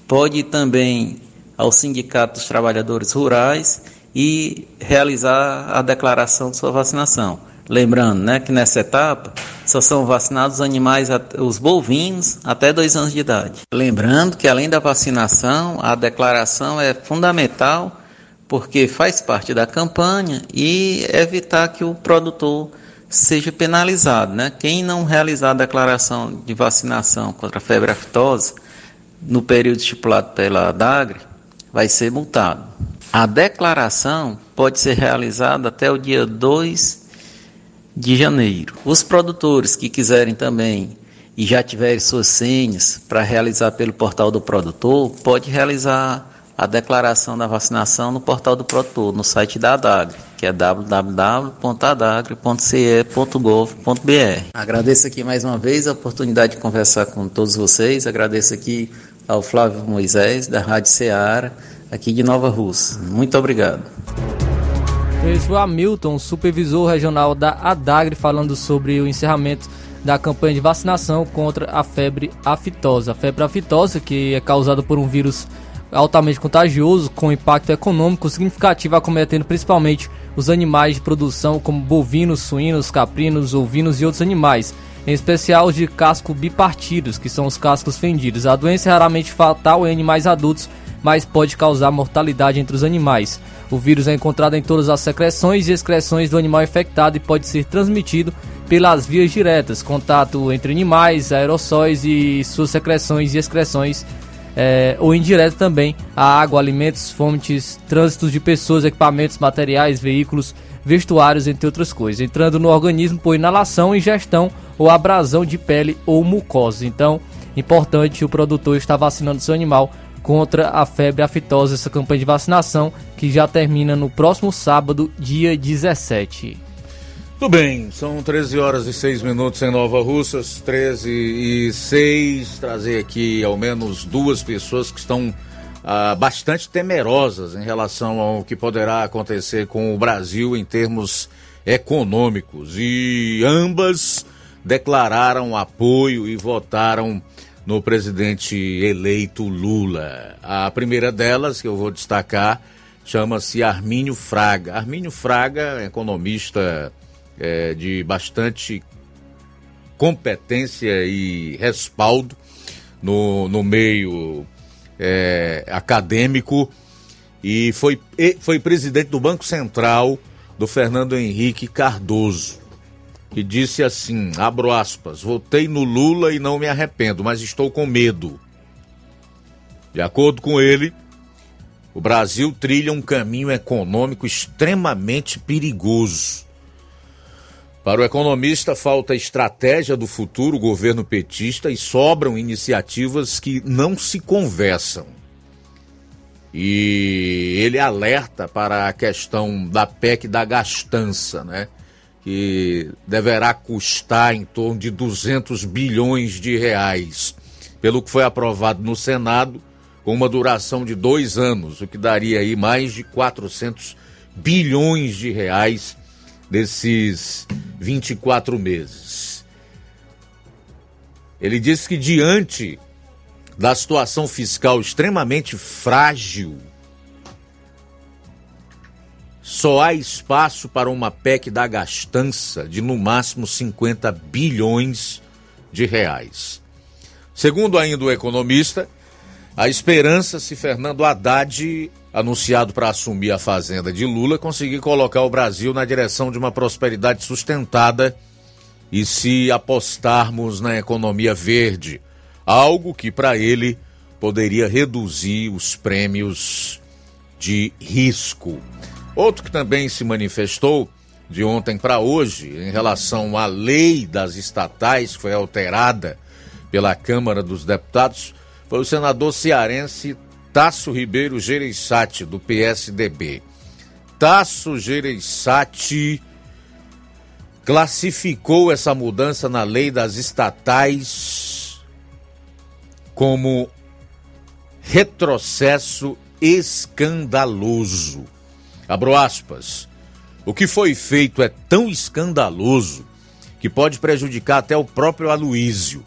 pode ir também ao Sindicato dos Trabalhadores Rurais e realizar a declaração de sua vacinação. Lembrando né, que nessa etapa só são vacinados os animais, os bovinos, até dois anos de idade. Lembrando que além da vacinação, a declaração é fundamental porque faz parte da campanha e evitar que o produtor seja penalizado. Né? Quem não realizar a declaração de vacinação contra a febre aftosa no período estipulado pela DAGRE vai ser multado. A declaração pode ser realizada até o dia 2 de janeiro. Os produtores que quiserem também e já tiverem suas senhas para realizar pelo portal do produtor, pode realizar a declaração da vacinação no portal do produtor, no site da ADAGRE, que é www.adagre.ce.gov.br. Agradeço aqui mais uma vez a oportunidade de conversar com todos vocês, agradeço aqui ao Flávio Moisés, da Rádio Ceará, aqui de Nova Rússia. Muito obrigado. Esse foi o Hamilton, supervisor regional da ADAGRE, falando sobre o encerramento da campanha de vacinação contra a febre aftosa. A febre aftosa, que é causada por um vírus altamente contagioso, com impacto econômico significativo, acometendo principalmente os animais de produção, como bovinos, suínos, caprinos, ovinos e outros animais, em especial os de casco bipartidos, que são os cascos fendidos. A doença é raramente fatal em animais adultos, mas pode causar mortalidade entre os animais. O vírus é encontrado em todas as secreções e excreções do animal infectado e pode ser transmitido pelas vias diretas, contato entre animais, aerossóis e suas secreções e excreções, é, ou indireto também, a água, alimentos, fontes, trânsitos de pessoas, equipamentos, materiais, veículos, vestuários, entre outras coisas, entrando no organismo por inalação, ingestão ou abrasão de pele ou mucosa. Então, importante o produtor estar vacinando seu animal contra a febre aftosa, essa campanha de vacinação que já termina no próximo sábado, dia 17. Tudo bem, são 13 horas e 6 minutos em Nova Russas, 13 e 6. Trazer aqui ao menos duas pessoas que estão ah, bastante temerosas em relação ao que poderá acontecer com o Brasil em termos econômicos. E ambas declararam apoio e votaram no presidente eleito Lula. A primeira delas, que eu vou destacar, chama-se Armínio Fraga. Armínio Fraga, economista é, de bastante competência e respaldo no, no meio é, acadêmico e foi, foi presidente do Banco Central do Fernando Henrique Cardoso que disse assim, abro aspas, votei no Lula e não me arrependo, mas estou com medo. De acordo com ele, o Brasil trilha um caminho econômico extremamente perigoso. Para o economista, falta estratégia do futuro governo petista e sobram iniciativas que não se conversam. E ele alerta para a questão da PEC da gastança, né? que deverá custar em torno de 200 bilhões de reais, pelo que foi aprovado no Senado, com uma duração de dois anos, o que daria aí mais de 400 bilhões de reais desses 24 meses. Ele disse que diante da situação fiscal extremamente frágil só há espaço para uma PEC da gastança de no máximo 50 bilhões de reais. Segundo ainda o economista, a esperança se Fernando Haddad, anunciado para assumir a fazenda de Lula, conseguir colocar o Brasil na direção de uma prosperidade sustentada e se apostarmos na economia verde, algo que para ele poderia reduzir os prêmios de risco. Outro que também se manifestou de ontem para hoje em relação à lei das estatais, que foi alterada pela Câmara dos Deputados, foi o senador cearense Tasso Ribeiro Gereissati, do PSDB. Tasso Gereissati classificou essa mudança na lei das estatais como retrocesso escandaloso. Abro aspas. O que foi feito é tão escandaloso que pode prejudicar até o próprio Aloísio,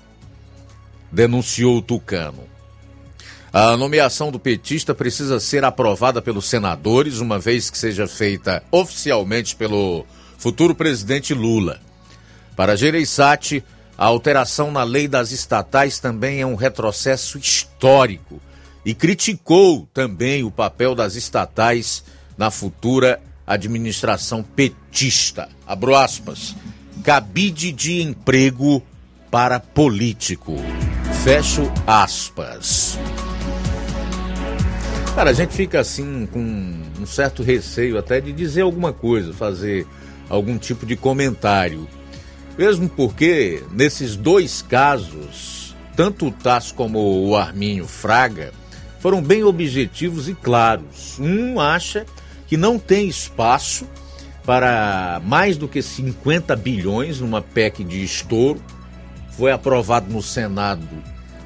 denunciou o Tucano. A nomeação do petista precisa ser aprovada pelos senadores, uma vez que seja feita oficialmente pelo futuro presidente Lula. Para Gereissati, a alteração na lei das estatais também é um retrocesso histórico e criticou também o papel das estatais na futura administração petista. Abro aspas. Cabide de emprego para político. Fecho aspas. Cara, a gente fica assim com um certo receio até de dizer alguma coisa, fazer algum tipo de comentário. Mesmo porque nesses dois casos, tanto o Tasso como o Arminho Fraga foram bem objetivos e claros. Um acha que não tem espaço para mais do que 50 bilhões numa PEC de estouro. Foi aprovado no Senado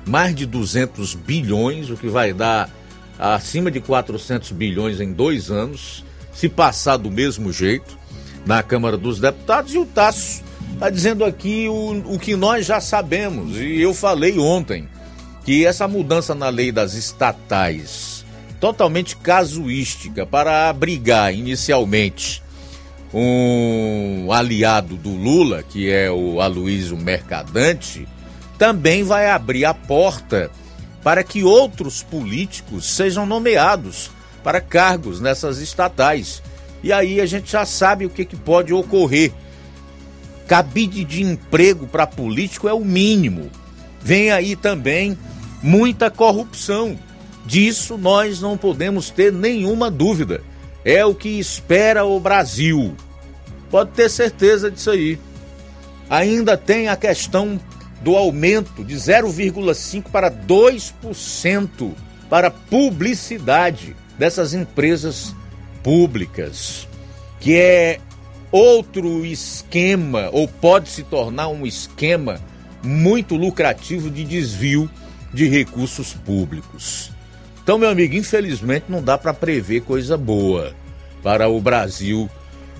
mais de 200 bilhões, o que vai dar acima de 400 bilhões em dois anos, se passar do mesmo jeito na Câmara dos Deputados. E o Tasso está dizendo aqui o, o que nós já sabemos, e eu falei ontem, que essa mudança na lei das estatais, totalmente casuística, para abrigar inicialmente um aliado do Lula, que é o Aloysio Mercadante, também vai abrir a porta para que outros políticos sejam nomeados para cargos nessas estatais. E aí a gente já sabe o que, que pode ocorrer. Cabide de emprego para político é o mínimo. Vem aí também muita corrupção. Disso nós não podemos ter nenhuma dúvida. É o que espera o Brasil. Pode ter certeza disso aí. Ainda tem a questão do aumento de 0,5% para 2% para publicidade dessas empresas públicas, que é outro esquema, ou pode se tornar um esquema muito lucrativo de desvio de recursos públicos. Então, meu amigo, infelizmente não dá para prever coisa boa para o Brasil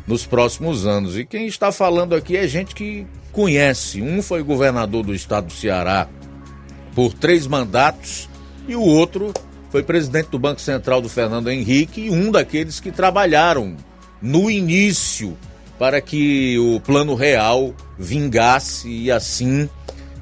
nos próximos anos. E quem está falando aqui é gente que conhece. Um foi governador do estado do Ceará por três mandatos e o outro foi presidente do Banco Central do Fernando Henrique e um daqueles que trabalharam no início para que o Plano Real vingasse e assim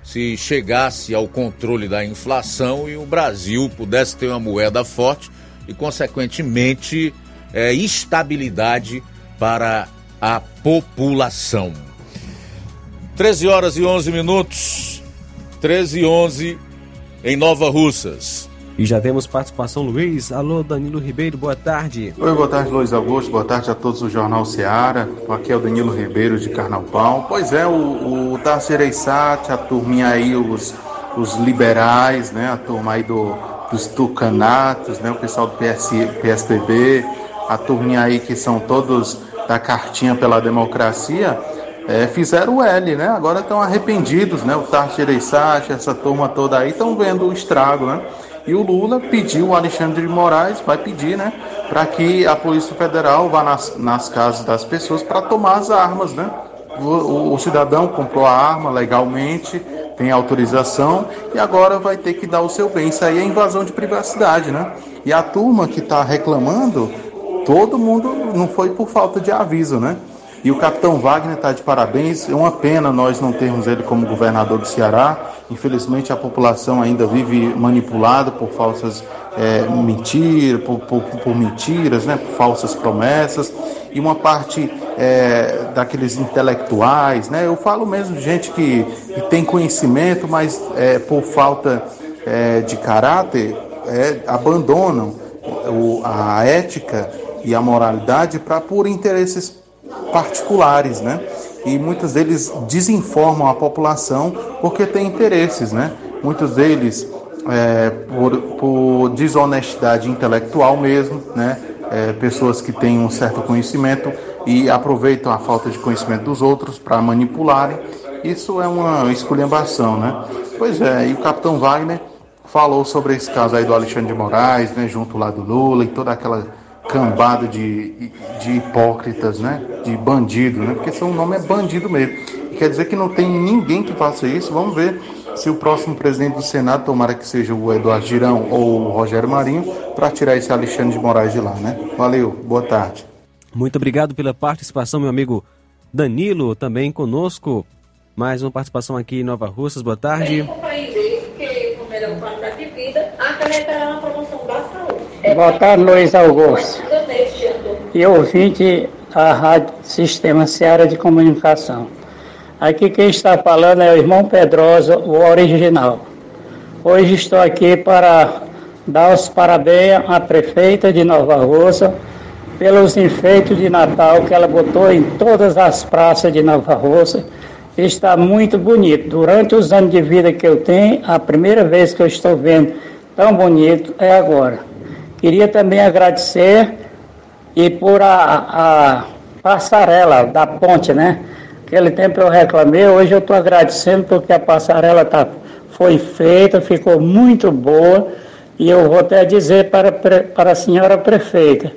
se chegasse ao controle da inflação e o Brasil pudesse ter uma moeda forte e, consequentemente, é, estabilidade para a população. 13 horas e 11 minutos. 13 e 11 em Nova Russas. E já temos participação, Luiz. Alô, Danilo Ribeiro, boa tarde. Oi, boa tarde, Luiz Augusto. Boa tarde a todos do Jornal Seara. Aqui é o Danilo Ribeiro de Carnaval. Pois é, o, o Tarso Ereissati, a turminha aí, os, os liberais, né? A turma aí do, dos tucanatos, né? O pessoal do PS, PSDB, a turminha aí que são todos da cartinha pela democracia é, fizeram o L, né? Agora estão arrependidos, né? O Tarso Gereissati, essa turma toda aí, estão vendo o estrago, né? E o Lula pediu, o Alexandre de Moraes vai pedir, né? Para que a Polícia Federal vá nas, nas casas das pessoas para tomar as armas, né? O, o, o, cidadão comprou a arma legalmente, tem autorização e agora vai ter que dar o seu bem. Isso aí é invasão de privacidade, né? E a turma que está reclamando, todo mundo não foi por falta de aviso, né? E o capitão Wagner está de parabéns. É uma pena nós não termos ele como governador do Ceará. Infelizmente a população ainda vive manipulada por falsas é, mentiras, por, por, por, mentiras, né, por falsas promessas. E uma parte é, daqueles intelectuais, né? Eu falo mesmo de gente que, que tem conhecimento, mas é, por falta é, de caráter é, abandonam o, a ética e a moralidade para por interesses particulares, né? E muitos deles desinformam a população porque têm interesses, né? Muitos deles é, por, por, desonestidade intelectual mesmo, né? É, pessoas que têm um certo conhecimento e aproveitam a falta de conhecimento dos outros para manipularem. Isso é uma esculhambação, né? Pois é, e o capitão Wagner falou sobre esse caso aí do Alexandre de Moraes, né? Junto lá do Lula e toda aquela cambada de, de hipócritas, né? De bandido, né? Porque seu nome é bandido mesmo. Quer dizer que não tem ninguém que faça isso. Vamos ver se o próximo presidente do Senado, tomara que seja o Eduardo Girão ou o Rogério Marinho, para tirar esse Alexandre de Moraes de lá, né? Valeu, boa tarde. Muito obrigado pela participação, meu amigo Danilo também conosco. Mais uma participação aqui em Nova Russas. Boa tarde. Boa tarde, Luiz Augusto. E ouvinte da Rádio Sistema Seara de Comunicação. Aqui quem está falando é o irmão Pedrosa, o original. Hoje estou aqui para dar os parabéns à prefeita de Nova Russa pelos enfeites de Natal que ela botou em todas as praças de Nova Russa. Está muito bonito. Durante os anos de vida que eu tenho, a primeira vez que eu estou vendo tão bonito é agora. Queria também agradecer e por a, a passarela da ponte, né? Aquele tempo eu reclamei, hoje eu estou agradecendo porque a passarela tá, foi feita, ficou muito boa e eu vou até dizer para, para a senhora prefeita,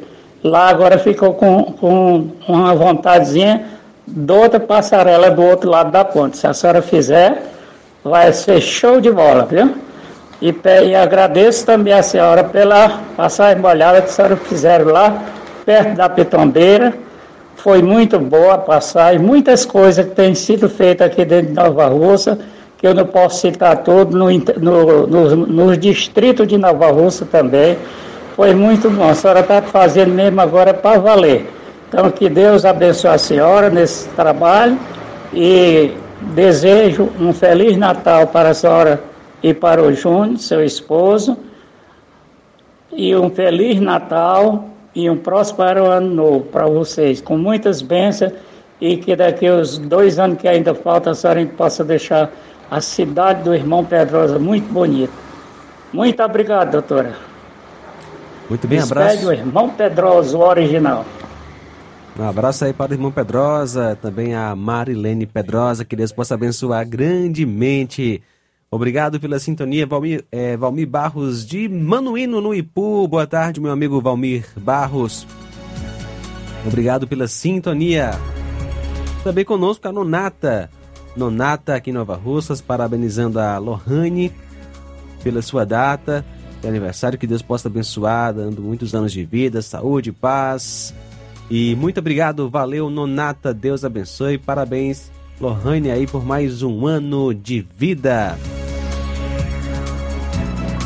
lá agora ficou com, com uma vontadezinha de outra passarela do outro lado da ponte. Se a senhora fizer, vai ser show de bola, viu? E, e agradeço também a senhora pela passagem molhada que a senhora fizeram lá, perto da Pitombeira. Foi muito boa a passagem, muitas coisas que têm sido feitas aqui dentro de Nova Russa, que eu não posso citar tudo, no, no, no, nos distritos de Nova Russa também. Foi muito bom. A senhora está fazendo mesmo agora para valer. Então, que Deus abençoe a senhora nesse trabalho e desejo um Feliz Natal para a senhora e para o Júnior, seu esposo, e um Feliz Natal e um próspero ano novo para vocês, com muitas bênçãos e que daqui os dois anos que ainda falta a senhora possa deixar a cidade do irmão Pedrosa muito bonita. Muito obrigado, doutora. Muito bem, Despede abraço. o irmão Pedrosa, o original. Um abraço aí para o irmão Pedrosa, também a Marilene Pedrosa, que Deus possa abençoar grandemente. Obrigado pela sintonia, Valmir, é, Valmir Barros de Manuíno, no Ipu. Boa tarde, meu amigo Valmir Barros. Obrigado pela sintonia. Também conosco a Nonata. Nonata aqui em Nova Russas, parabenizando a Lohane pela sua data de aniversário. Que Deus possa abençoar, dando muitos anos de vida, saúde, paz. E muito obrigado, valeu, Nonata. Deus abençoe. Parabéns, Lohane, aí por mais um ano de vida.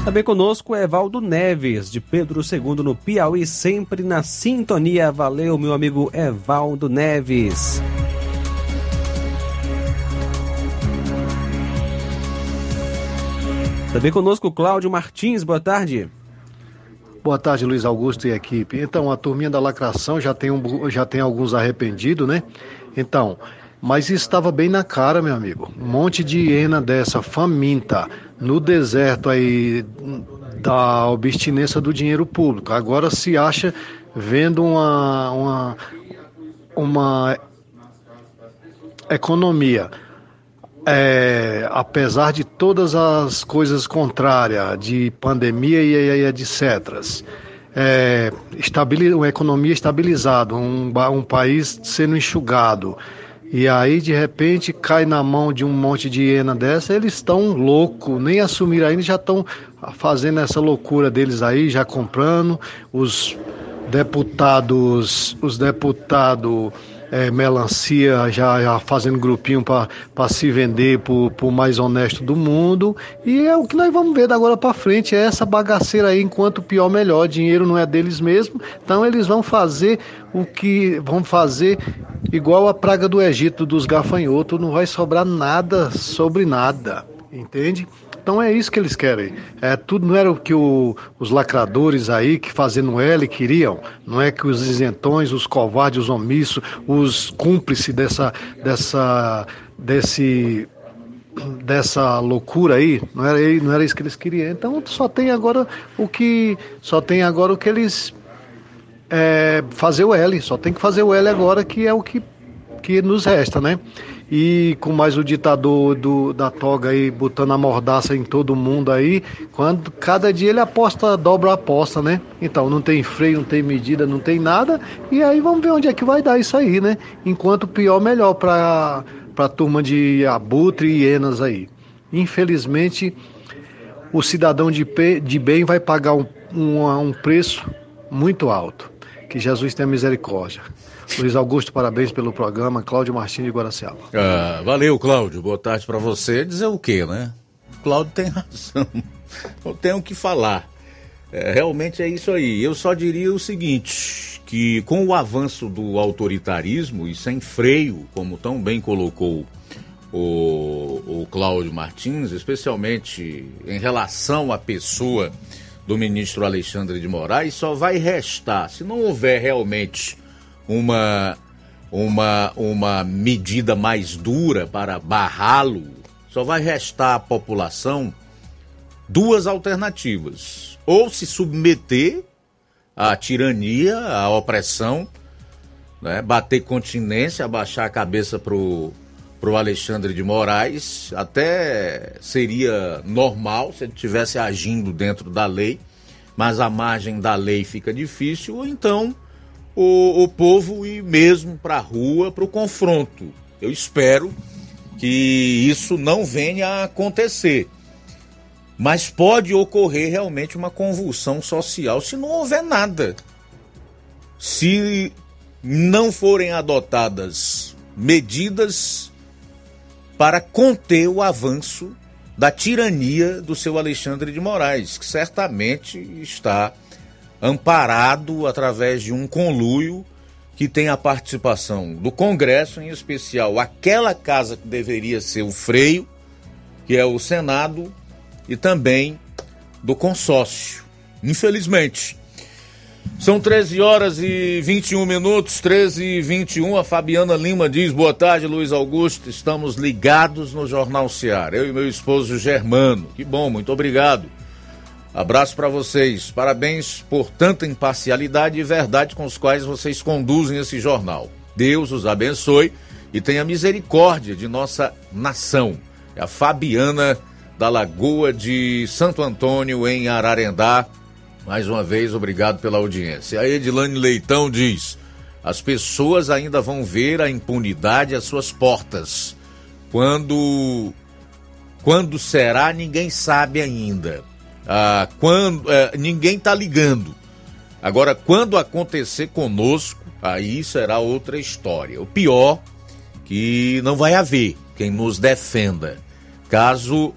Também conosco é Evaldo Neves, de Pedro II no Piauí, sempre na sintonia. Valeu, meu amigo Evaldo Neves. Também conosco Cláudio Martins, boa tarde. Boa tarde, Luiz Augusto e equipe. Então, a turminha da lacração já tem, um, já tem alguns arrependidos, né? Então, mas estava bem na cara, meu amigo. Um monte de hiena dessa faminta no deserto aí da obstinência do dinheiro público. Agora se acha vendo uma, uma, uma economia. É, apesar de todas as coisas contrárias, de pandemia e, e etc., é, uma economia estabilizada, um, um país sendo enxugado, e aí de repente cai na mão de um monte de hiena dessa, eles estão loucos, nem assumiram ainda, já estão fazendo essa loucura deles aí, já comprando, os deputados, os deputados é, melancia já, já, fazendo grupinho para se vender por, por mais honesto do mundo. E é o que nós vamos ver da agora para frente, é essa bagaceira aí, enquanto pior melhor, dinheiro não é deles mesmo, então eles vão fazer o que vão fazer igual a praga do Egito dos gafanhotos, não vai sobrar nada sobre nada, entende? Então é isso que eles querem. É, tudo não era o que o, os lacradores aí que fazendo L queriam. Não é que os isentões, os covardes, os omissos, os cúmplices dessa, dessa, desse, dessa loucura aí, não era, não era isso que eles queriam. Então só tem agora o que, só tem agora o que eles é, fazer o L. Só tem que fazer o L agora que é o que que nos resta, né? E com mais o ditador do, da toga aí botando a mordaça em todo mundo aí, quando cada dia ele aposta, dobra a aposta, né? Então não tem freio, não tem medida, não tem nada, e aí vamos ver onde é que vai dar isso aí, né? Enquanto pior, melhor para a turma de abutre e hienas aí. Infelizmente, o cidadão de, de bem vai pagar um, um, um preço muito alto. Que Jesus tenha misericórdia. Luiz Augusto, parabéns pelo programa. Cláudio Martins de Guaraciaba. Ah, valeu, Cláudio. Boa tarde para você. Dizer o quê, né? Cláudio tem (laughs) razão. Não tenho o que falar. É, realmente é isso aí. Eu só diria o seguinte: que com o avanço do autoritarismo e sem freio, como tão bem colocou o, o Cláudio Martins, especialmente em relação à pessoa do ministro Alexandre de Moraes, só vai restar, se não houver realmente uma, uma, uma medida mais dura para barrá-lo, só vai restar à população duas alternativas. Ou se submeter à tirania, à opressão, né, bater continência, abaixar a cabeça pro para o Alexandre de Moraes, até seria normal se ele estivesse agindo dentro da lei, mas a margem da lei fica difícil, ou então o, o povo ir mesmo para a rua para o confronto. Eu espero que isso não venha a acontecer. Mas pode ocorrer realmente uma convulsão social se não houver nada. Se não forem adotadas medidas para conter o avanço da tirania do seu Alexandre de Moraes, que certamente está amparado através de um conluio que tem a participação do Congresso, em especial aquela casa que deveria ser o freio, que é o Senado, e também do consórcio. Infelizmente, são 13 horas e 21 minutos, 13 e 21. A Fabiana Lima diz: Boa tarde, Luiz Augusto. Estamos ligados no Jornal Seara. Eu e meu esposo Germano. Que bom, muito obrigado. Abraço para vocês. Parabéns por tanta imparcialidade e verdade com os quais vocês conduzem esse jornal. Deus os abençoe e tenha misericórdia de nossa nação. É a Fabiana da Lagoa de Santo Antônio, em Ararendá. Mais uma vez, obrigado pela audiência. A Edilane Leitão diz: as pessoas ainda vão ver a impunidade às suas portas. Quando, quando será, ninguém sabe ainda. Ah, quando, é, ninguém está ligando. Agora, quando acontecer conosco, aí será outra história. O pior que não vai haver quem nos defenda, caso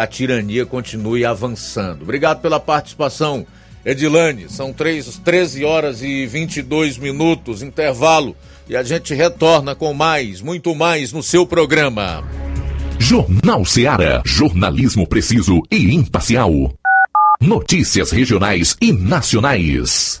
a tirania continue avançando. Obrigado pela participação, Edilane. São 3, 13 horas e 22 minutos, intervalo, e a gente retorna com mais, muito mais no seu programa. Jornal Seara. Jornalismo preciso e imparcial. Notícias regionais e nacionais.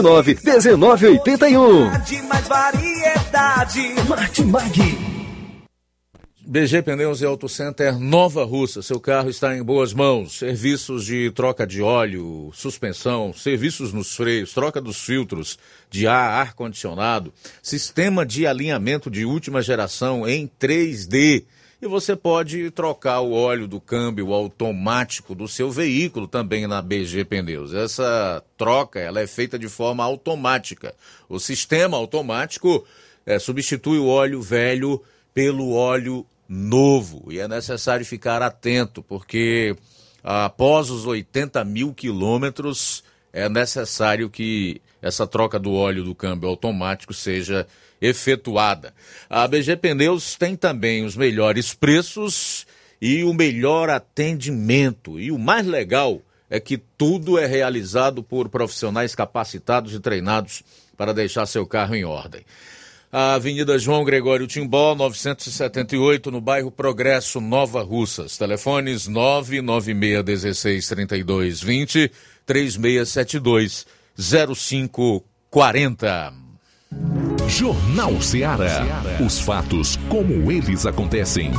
9929 1981. De mais variedade. Martimag. BG Pneus e Auto Center Nova Russa. Seu carro está em boas mãos. Serviços de troca de óleo, suspensão, serviços nos freios, troca dos filtros de ar, ar-condicionado, sistema de alinhamento de última geração em 3D. E você pode trocar o óleo do câmbio automático do seu veículo também na BG Pneus. Essa troca ela é feita de forma automática. O sistema automático é, substitui o óleo velho pelo óleo novo. E é necessário ficar atento, porque após os 80 mil quilômetros é necessário que essa troca do óleo do câmbio automático seja efetuada. A BG Pneus tem também os melhores preços e o melhor atendimento. E o mais legal é que tudo é realizado por profissionais capacitados e treinados para deixar seu carro em ordem. A Avenida João Gregório Timbó, 978, no bairro Progresso, Nova Russas. Telefones 996163220, 3672 0540. Jornal Ceará. Os fatos como eles acontecem.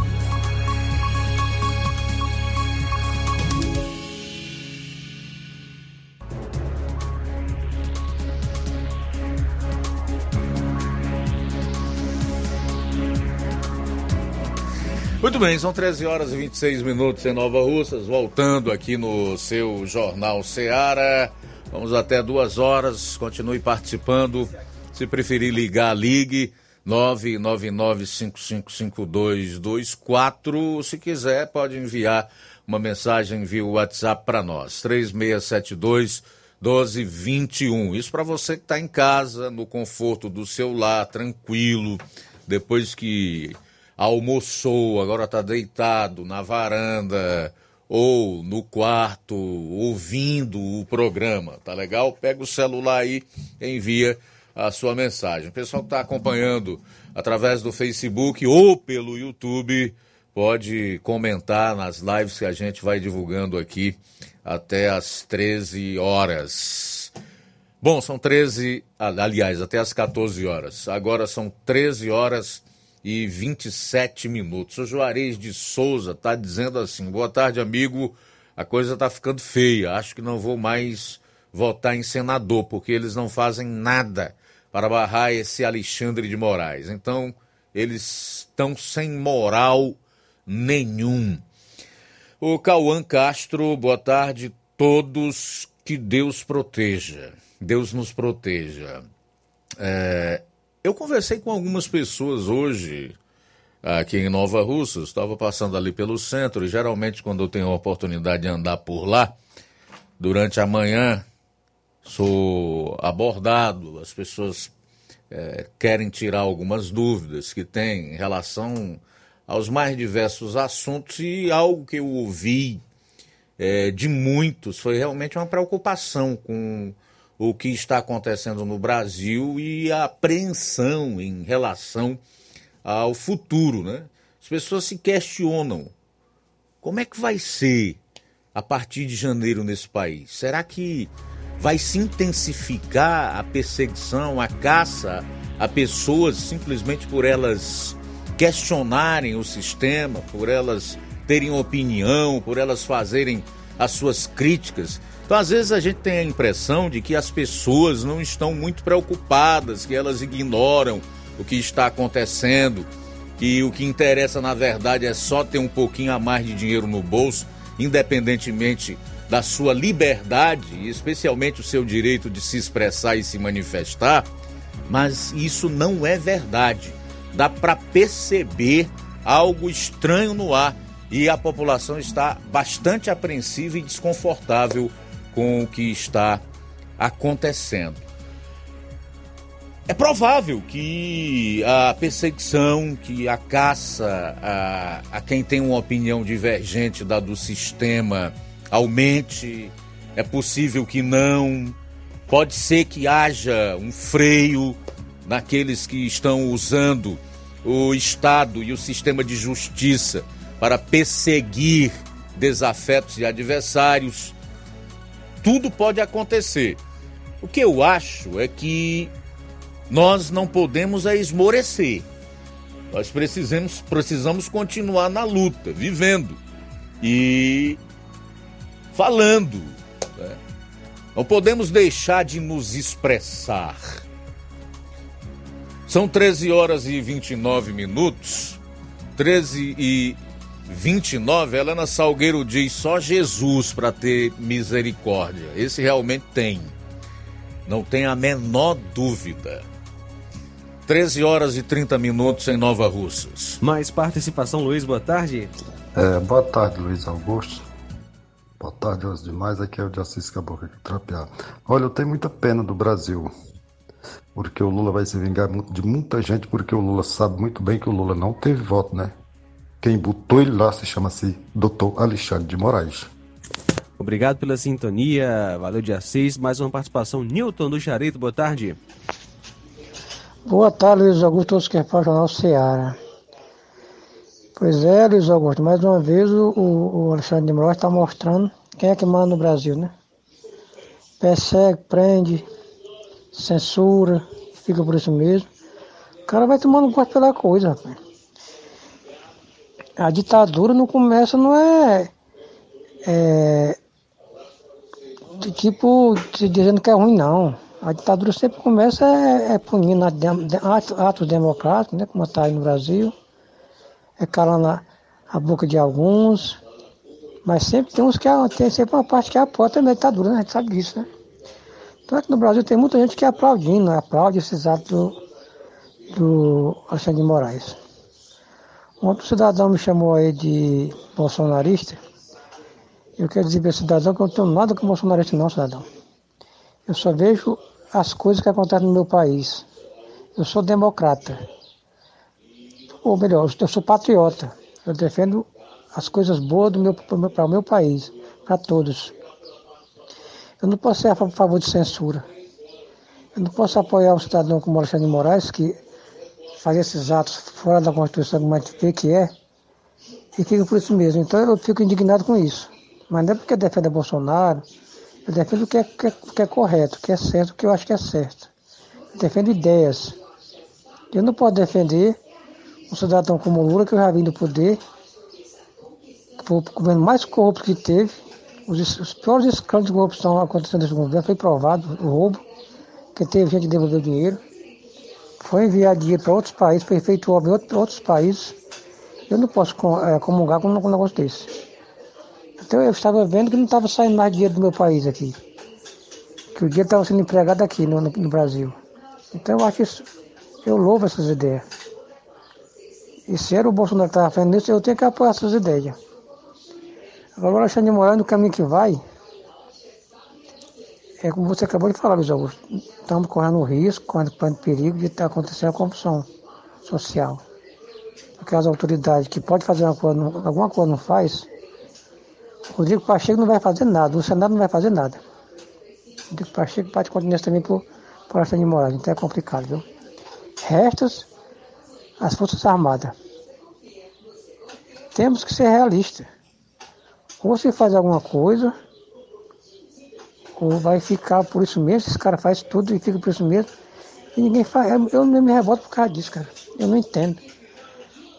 Muito bem, são 13 horas e 26 minutos em Nova Russas, voltando aqui no seu Jornal Seara. Vamos até duas horas, continue participando. Se preferir ligar, ligue 999555224. Se quiser, pode enviar uma mensagem via WhatsApp para nós, 3672 1221. Isso para você que está em casa, no conforto do seu lar, tranquilo, depois que almoçou, agora está deitado na varanda ou no quarto ouvindo o programa, tá legal? Pega o celular aí envia a sua mensagem. O pessoal que está acompanhando através do Facebook ou pelo YouTube pode comentar nas lives que a gente vai divulgando aqui até às 13 horas. Bom, são 13, aliás, até às 14 horas. Agora são 13 horas e 27 minutos. O Juarez de Souza está dizendo assim: boa tarde, amigo. A coisa está ficando feia. Acho que não vou mais votar em senador, porque eles não fazem nada para barrar esse Alexandre de Moraes. Então, eles estão sem moral nenhum. O Cauã Castro, boa tarde, todos. Que Deus proteja. Deus nos proteja. É, eu conversei com algumas pessoas hoje aqui em Nova Russa, estava passando ali pelo centro e geralmente quando eu tenho a oportunidade de andar por lá, durante a manhã, sou abordado, as pessoas é, querem tirar algumas dúvidas que têm em relação aos mais diversos assuntos e algo que eu ouvi é, de muitos foi realmente uma preocupação com o que está acontecendo no Brasil e a apreensão em relação ao futuro, né? As pessoas se questionam como é que vai ser a partir de janeiro nesse país? Será que vai se intensificar a perseguição, a caça a pessoas simplesmente por elas questionarem o sistema, por elas terem opinião, por elas fazerem as suas críticas? Então, às vezes, a gente tem a impressão de que as pessoas não estão muito preocupadas, que elas ignoram o que está acontecendo, e o que interessa, na verdade, é só ter um pouquinho a mais de dinheiro no bolso, independentemente da sua liberdade, especialmente o seu direito de se expressar e se manifestar. Mas isso não é verdade. Dá para perceber algo estranho no ar e a população está bastante apreensiva e desconfortável com o que está acontecendo. é provável que a perseguição, que a caça a, a quem tem uma opinião divergente da do sistema aumente. É possível que não. Pode ser que haja um freio naqueles que estão usando o Estado e o sistema de justiça para perseguir desafetos e adversários. Tudo pode acontecer. O que eu acho é que nós não podemos é esmorecer. Nós precisamos, precisamos continuar na luta, vivendo e falando. Né? Não podemos deixar de nos expressar. São 13 horas e 29 minutos. 13 e 29, Helena Salgueiro diz: só Jesus para ter misericórdia. Esse realmente tem. Não tem a menor dúvida. 13 horas e 30 minutos em Nova Russas. Mais participação, Luiz, boa tarde. É, boa tarde, Luiz Augusto. Boa tarde aos demais. Aqui é o de Assis Caboclo, aqui trapear. Olha, eu tenho muita pena do Brasil. Porque o Lula vai se vingar de muita gente, porque o Lula sabe muito bem que o Lula não teve voto, né? Quem botou ele lá se chama-se Dr. Alexandre de Moraes. Obrigado pela sintonia. Valeu, dia 6. Mais uma participação. Newton do Charito, boa tarde. Boa tarde, Luiz Augusto, todos que é para o Jornal Seara. Pois é, Luiz Augusto, mais uma vez o, o Alexandre de Moraes está mostrando quem é que manda no Brasil, né? Persegue, prende, censura, fica por isso mesmo. O cara vai tomando gosto pela coisa, rapaz. A ditadura não começa, não é, é tipo dizendo que é ruim, não. A ditadura sempre começa é, é punindo atos democráticos, né, como está aí no Brasil, é calando a, boca de alguns, mas sempre tem uns que tem sempre uma parte que apoia também a ditadura, né? A gente sabe disso, né? Então aqui no Brasil tem muita gente que é aplaudindo, aplaude esses atos do, do Alexandre de Moraes. Um outro cidadão me chamou aí de bolsonarista. Eu quero dizer para cidadão que eu não tenho nada com bolsonarista não, cidadão. Eu só vejo as coisas que acontecem no meu país. Eu sou democrata. Ou melhor, eu sou patriota. Eu defendo as coisas boas do meu, para o meu país, para todos. Eu não posso ser a favor de censura. Eu não posso apoiar um cidadão como Alexandre de Moraes, que faz esses atos fora da Constituição, como a gente vê que é, e fica por isso mesmo. Então eu fico indignado com isso. Mas não é porque defende Bolsonaro, eu defendo o que é, que, é, que é correto, o que é certo, o que eu acho que é certo. Eu defendo ideias. Eu não posso defender um cidadão como Lula, que já vim do poder, foi o governo mais corrupto que teve. Os, os piores escândalos de corrupção acontecendo nesse governo foi provado, o roubo, que teve gente que devolveu dinheiro foi enviar dinheiro para outros países, foi feito obra em outros países. Eu não posso é, comungar com um negócio desse. Então eu estava vendo que não estava saindo mais dinheiro do meu país aqui. Que o dinheiro estava sendo empregado aqui no, no, Brasil. Então eu acho isso, eu louvo essas ideias. E se era o Bolsonaro que estava fazendo isso, eu tenho que apoiar essas ideias. Agora o Alexandre de Moraes, no caminho que vai, é como você acabou de falar, Luiz Augusto, estamos correndo risco, correndo perigo de estar acontecendo a corrupção social. Porque as autoridades que podem fazer coisa, alguma coisa não faz, o Rodrigo Pacheco não vai fazer nada, o Senado não vai fazer nada. O Rodrigo Pacheco pode continuar também por, por ação de moral, então é complicado, viu? Restas as Forças Armadas. Temos que ser realistas. Ou se faz alguma coisa, ou vai ficar por isso mesmo, esse cara faz tudo e fica por isso mesmo. E ninguém faz. Eu mesmo me revolto por causa disso, cara. Eu não entendo.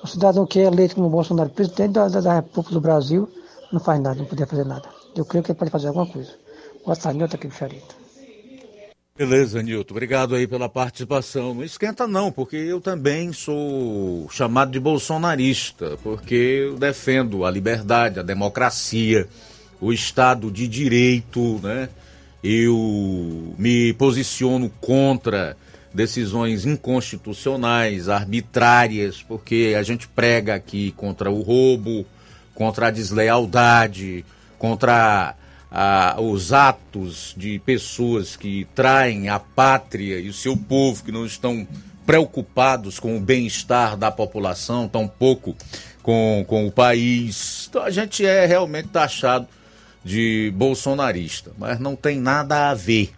O cidadão que é eleito como Bolsonaro, presidente da, da, República do Brasil, não faz nada, não podia fazer nada. Eu creio que ele pode fazer alguma coisa. Boa tarde, Nilton aqui do Charito. Beleza, Nilton. Obrigado aí pela participação. Não esquenta não, porque eu também sou chamado de bolsonarista, porque eu defendo a liberdade, a democracia, o Estado de Direito, né? eu me posiciono contra decisões inconstitucionais, arbitrárias, porque a gente prega aqui contra o roubo, contra a deslealdade, contra os atos de pessoas que traem a pátria e o seu povo, que não estão preocupados com o bem-estar da população, tampouco com, com o país. Então a gente é realmente taxado de bolsonarista, mas não tem nada a ver.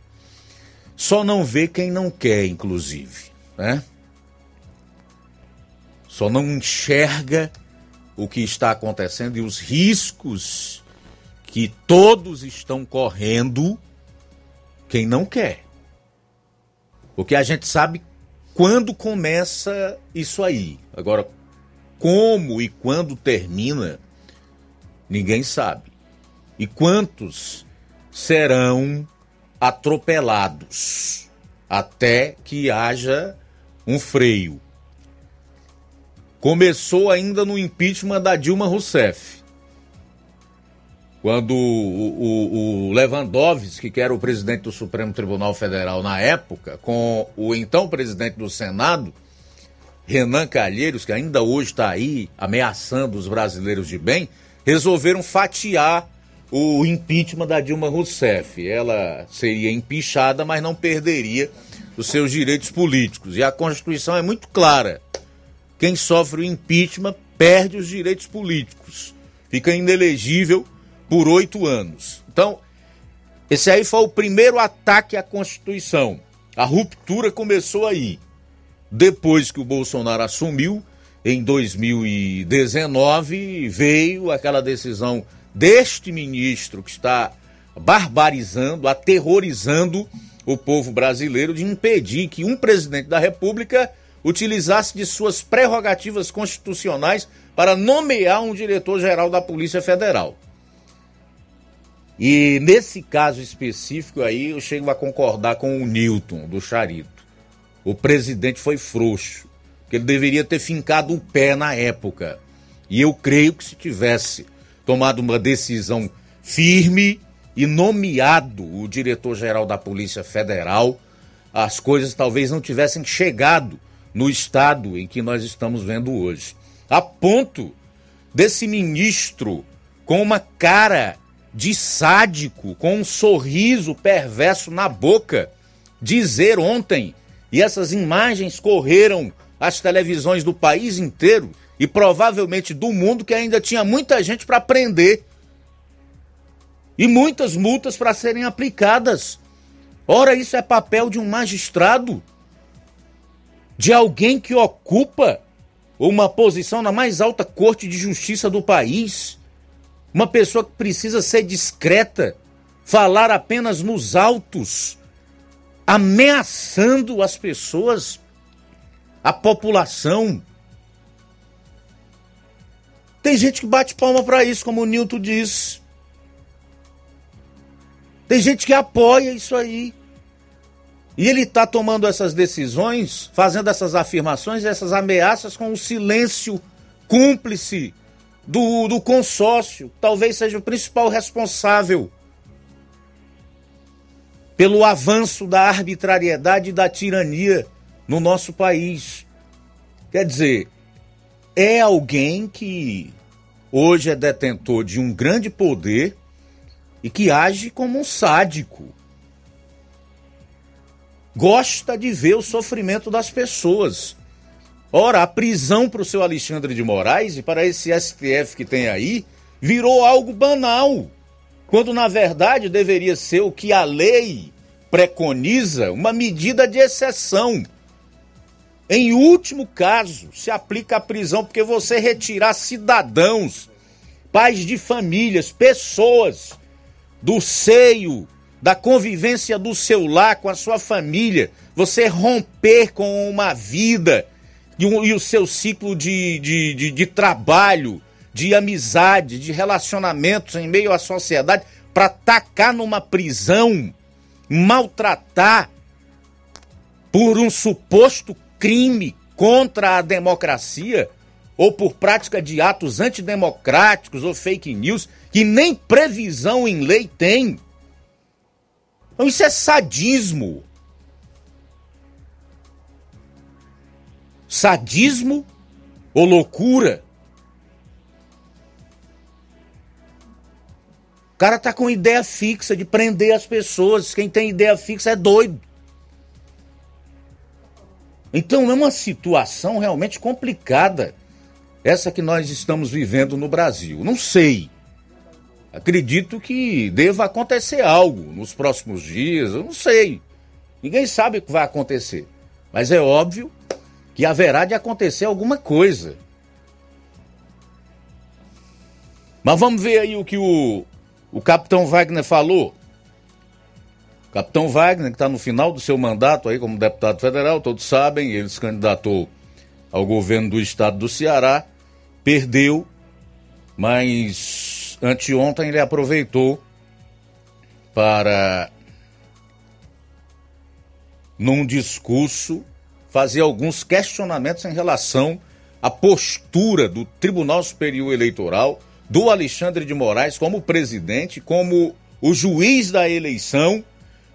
Só não vê quem não quer, inclusive, né? Só não enxerga o que está acontecendo e os riscos que todos estão correndo quem não quer. Porque a gente sabe quando começa isso aí. Agora, como e quando termina, ninguém sabe. E quantos serão atropelados até que haja um freio. Começou ainda no impeachment da Dilma Rousseff quando o, o, o, Lewandowski, que era o presidente do Supremo Tribunal Federal na época, com o então presidente do Senado, Renan Calheiros, que ainda hoje está aí ameaçando os brasileiros de bem, resolveram fatiar o impeachment da Dilma Rousseff. Ela seria empichada, mas não perderia os seus direitos políticos. E a Constituição é muito clara: quem sofre o impeachment perde os direitos políticos, fica inelegível por oito anos. Então, esse aí foi o primeiro ataque à Constituição. A ruptura começou aí. Depois que o Bolsonaro assumiu, em 2019, veio aquela decisão deste ministro que está barbarizando, aterrorizando o povo brasileiro de impedir que um presidente da República utilizasse de suas prerrogativas constitucionais para nomear um diretor-geral da Polícia Federal. E nesse caso específico aí, eu chego a concordar com o Newton, do Charito. O presidente foi frouxo, que ele deveria ter fincado o pé na época. E eu creio que se tivesse tomado uma decisão firme e nomeado o diretor-geral da Polícia Federal, as coisas talvez não tivessem chegado no estado em que nós estamos vendo hoje. A ponto desse ministro com uma cara de sádico, com um sorriso perverso na boca, dizer ontem, e essas imagens correram as televisões do país inteiro e provavelmente do mundo, que ainda tinha muita gente para prender e muitas multas para serem aplicadas. Ora, isso é papel de um magistrado, de alguém que ocupa uma posição na mais alta corte de justiça do país uma pessoa que precisa ser discreta, falar apenas nos altos, ameaçando as pessoas, a população. Tem gente que bate palma para isso, como o Nilton diz. Tem gente que apoia isso aí. E ele está tomando essas decisões, fazendo essas afirmações, essas ameaças com o silêncio cúmplice do, do consórcio, talvez seja o principal responsável pelo avanço da arbitrariedade e da tirania no nosso país. Quer dizer, é alguém que hoje é detentor de um grande poder e que age como um sádico. Gosta de ver o sofrimento das pessoas. Ora, a prisão para o seu Alexandre de Moraes e para esse STF que tem aí virou algo banal, quando na verdade deveria ser o que a lei preconiza, uma medida de exceção. Em último caso, se aplica a prisão porque você retirar cidadãos, pais de famílias, pessoas do seio da convivência do seu lar com a sua família, você romper com uma vida e, e o seu ciclo de, de, de, de trabalho, de amizade, de relacionamentos em meio à sociedade, para tacar numa prisão, maltratar por um suposto crime contra a democracia ou por prática de atos antidemocráticos ou fake news que nem previsão em lei tem. Então isso é sadismo. Sadismo ou loucura. O cara tá com ideia fixa de prender as pessoas. Quem tem ideia fixa é doido. Então é uma situação realmente complicada essa que nós estamos vivendo no Brasil. Não sei. Acredito que deva acontecer algo nos próximos dias, eu não sei. Ninguém sabe o que vai acontecer. Mas é óbvio que haverá de acontecer alguma coisa. Mas vamos ver aí o que o, o capitão Wagner falou. Capitão Wagner, que está no final do seu mandato aí como deputado federal, todos sabem, ele se candidatou ao governo do estado do Ceará, perdeu, mas anteontem ele aproveitou para, num discurso, fazer alguns questionamentos em relação à postura do Tribunal Superior Eleitoral, do Alexandre de Moraes como presidente, como o juiz da eleição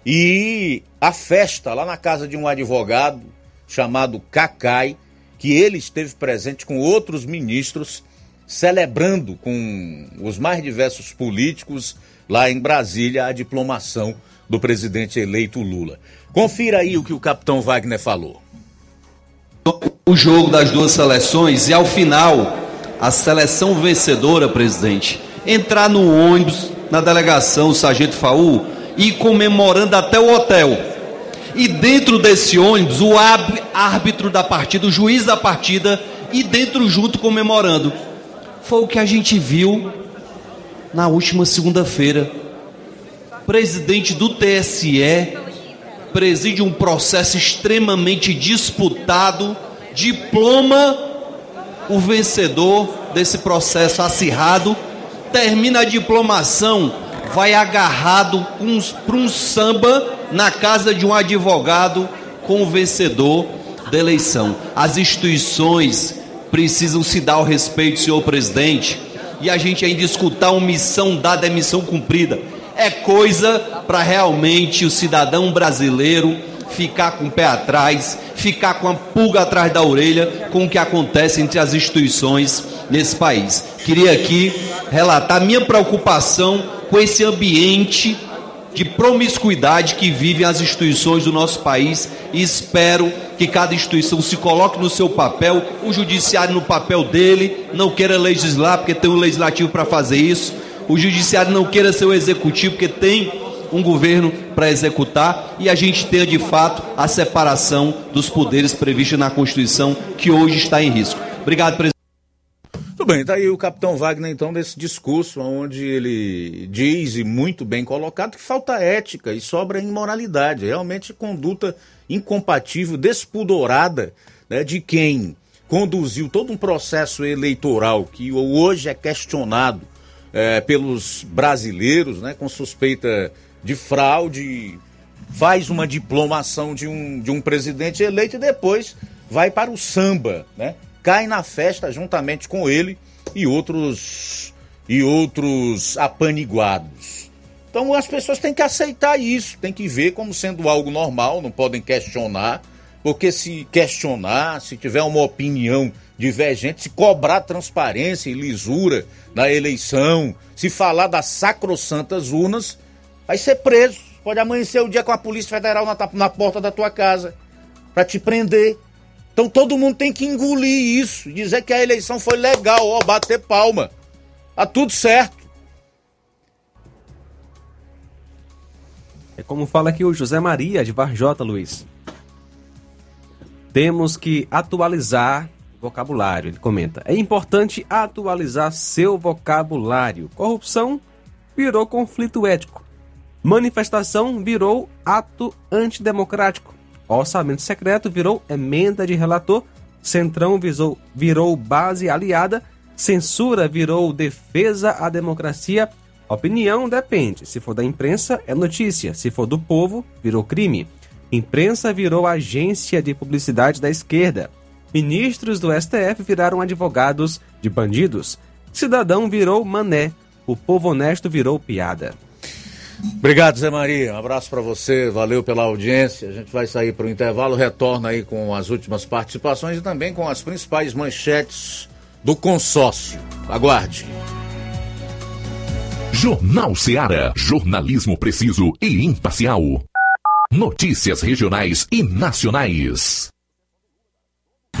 e a festa lá na casa de um advogado chamado Cacai, que ele esteve presente com outros ministros, celebrando com os mais diversos políticos lá em Brasília a diplomação do presidente eleito Lula. Confira aí o que o capitão Wagner falou. O jogo das duas seleções e ao final a seleção vencedora, presidente, entrar no ônibus na delegação o Sargento Faú e comemorando até o hotel. E dentro desse ônibus, o árbitro da partida, o juiz da partida, e dentro junto comemorando. Foi o que a gente viu na última segunda-feira. Presidente do TSE preside um processo extremamente disputado, diploma o vencedor desse processo acirrado, termina a diplomação vai agarrado para um samba na casa de um advogado com o vencedor da eleição. As instituições precisam se dar o respeito, senhor presidente, e a gente ainda escutar uma missão dada é missão cumprida. É coisa para realmente o cidadão brasileiro ficar com o pé atrás, ficar com a pulga atrás da orelha com o que acontece entre as instituições nesse país. Queria aqui relatar minha preocupação com esse ambiente de promiscuidade que vivem as instituições do nosso país e espero que cada instituição se coloque no seu papel, o judiciário no papel dele, não queira legislar porque tem um legislativo para fazer isso, o judiciário não queira ser o executivo porque tem um governo para executar e a gente tenha de fato a separação dos poderes prevista na Constituição que hoje está em risco. Obrigado, presidente. Tudo bem, tá aí o capitão Wagner, então, desse discurso, onde ele diz, e muito bem colocado, que falta ética e sobra imoralidade. Realmente conduta incompatível, despudorada né, de quem conduziu todo um processo eleitoral que hoje é questionado é, pelos brasileiros, né, com suspeita de fraude, faz uma diplomação de um, de um presidente eleito e depois vai para o samba, né? cai na festa juntamente com ele e outros e outros apaniguados. Então as pessoas têm que aceitar isso, têm que ver como sendo algo normal, não podem questionar, porque se questionar, se tiver uma opinião divergente, se cobrar transparência e lisura na eleição, se falar das sacrossantas urnas, vai ser preso. Pode amanhecer o dia com a Polícia Federal na, na porta da tua casa para te prender. Então todo mundo tem que engolir isso, dizer que a eleição foi legal, ó, bater palma. Tá tudo certo. É como fala aqui o José Maria de Varjota, Luiz. Temos que atualizar vocabulário, ele comenta. É importante atualizar seu vocabulário. Corrupção virou conflito ético. Manifestação virou ato antidemocrático. Orçamento secreto virou emenda de relator, Centrão visou, virou base aliada, censura virou defesa à democracia. Opinião depende. Se for da imprensa, é notícia. Se for do povo, virou crime. Imprensa virou agência de publicidade da esquerda. Ministros do STF viraram advogados de bandidos. Cidadão virou mané. O povo honesto virou piada. Obrigado, Zé Maria. Um abraço para você. Valeu pela audiência. A gente vai sair para o intervalo, retorna aí com as últimas participações e também com as principais manchetes do consórcio. Aguarde. Jornal Seara. Jornalismo preciso e imparcial. Notícias regionais e nacionais.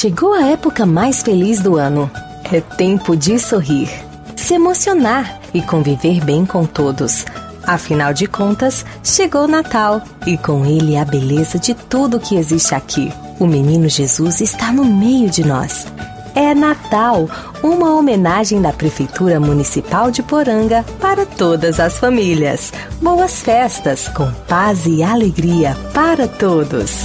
Chegou a época mais feliz do ano. É tempo de sorrir, se emocionar e conviver bem com todos. Afinal de contas, chegou o Natal e com ele a beleza de tudo que existe aqui. O menino Jesus está no meio de nós. É Natal, uma homenagem da Prefeitura Municipal de Poranga para todas as famílias. Boas festas, com paz e alegria para todos.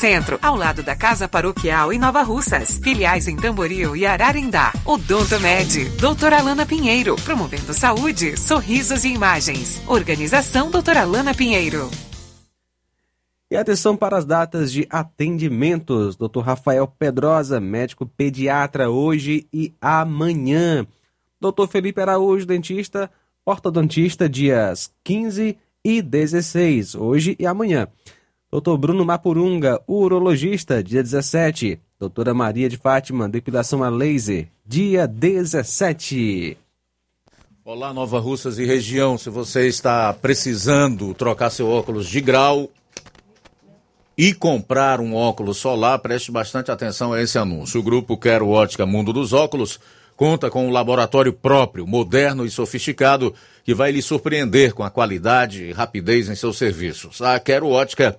Centro, ao lado da Casa Paroquial em Nova Russas. Filiais em Tamboril e Ararindá. Odonto Med, doutora Alana Pinheiro, promovendo saúde, sorrisos e imagens. Organização doutora Alana Pinheiro. E atenção para as datas de atendimentos. Dr. Rafael Pedrosa, médico pediatra, hoje e amanhã. Dr. Felipe Araújo, dentista, ortodontista, dias 15 e 16, hoje e amanhã. Dr. Bruno Mapurunga, urologista, dia 17. Doutora Maria de Fátima, depilação a laser, dia 17. Olá, Nova Russas e região. Se você está precisando trocar seu óculos de grau e comprar um óculos solar, preste bastante atenção a esse anúncio. O grupo Quero Ótica Mundo dos Óculos conta com um laboratório próprio, moderno e sofisticado, que vai lhe surpreender com a qualidade e rapidez em seus serviços. A Quero Ótica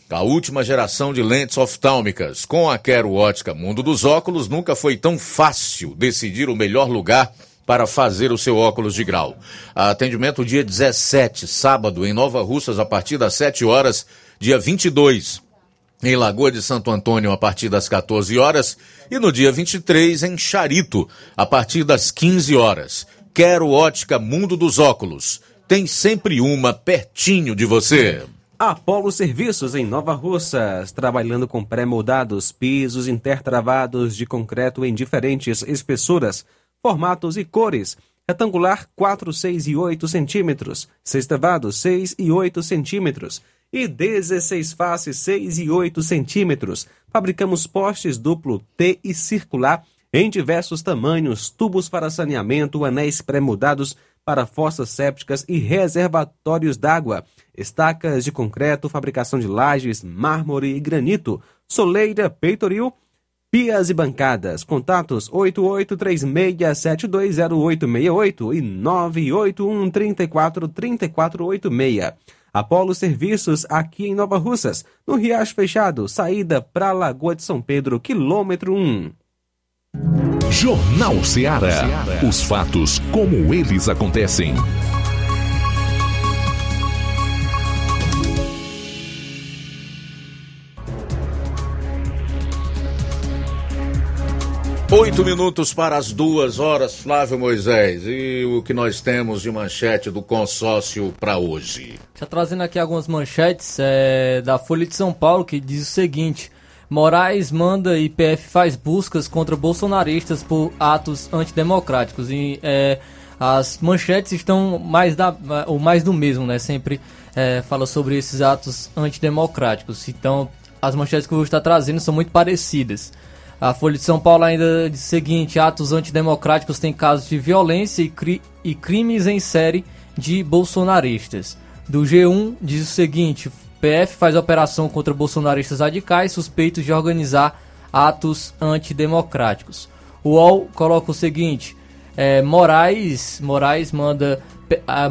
a última geração de lentes oftálmicas. Com a Quero Ótica Mundo dos Óculos, nunca foi tão fácil decidir o melhor lugar para fazer o seu óculos de grau. Atendimento dia 17, sábado, em Nova Russas, a partir das 7 horas. Dia 22, em Lagoa de Santo Antônio, a partir das 14 horas. E no dia 23, em Charito, a partir das 15 horas. Quero ótica Mundo dos Óculos. Tem sempre uma pertinho de você. Apolo Serviços em Nova Russas, trabalhando com pré-moldados, pisos intertravados de concreto em diferentes espessuras formatos e cores. Retangular 4, 6 e 8 centímetros. Sextavado 6 e 8 centímetros. E 16 faces 6 e 8 centímetros. Fabricamos postes duplo T e circular em diversos tamanhos, tubos para saneamento, anéis pré-mudados para fossas sépticas e reservatórios d'água, estacas de concreto, fabricação de lajes, mármore e granito, soleira, peitoril Pias e bancadas. Contatos 8836720868 e 981343486. Apolo Serviços aqui em Nova Russas, no Riacho Fechado, saída para Lagoa de São Pedro, quilômetro 1. Jornal Ceará. Os fatos como eles acontecem. Oito minutos para as duas horas, Flávio Moisés. E o que nós temos de manchete do consórcio para hoje? Já trazendo aqui algumas manchetes é, da Folha de São Paulo que diz o seguinte: Moraes manda e PF faz buscas contra bolsonaristas por atos antidemocráticos. E é, as manchetes estão mais da, ou mais do mesmo, né? Sempre é, fala sobre esses atos antidemocráticos. Então, as manchetes que eu vou estar trazendo são muito parecidas. A Folha de São Paulo ainda diz o seguinte: atos antidemocráticos têm casos de violência e, cri e crimes em série de bolsonaristas. Do G1 diz o seguinte: PF faz operação contra bolsonaristas radicais suspeitos de organizar atos antidemocráticos. O UOL coloca o seguinte: é, Moraes, Moraes manda,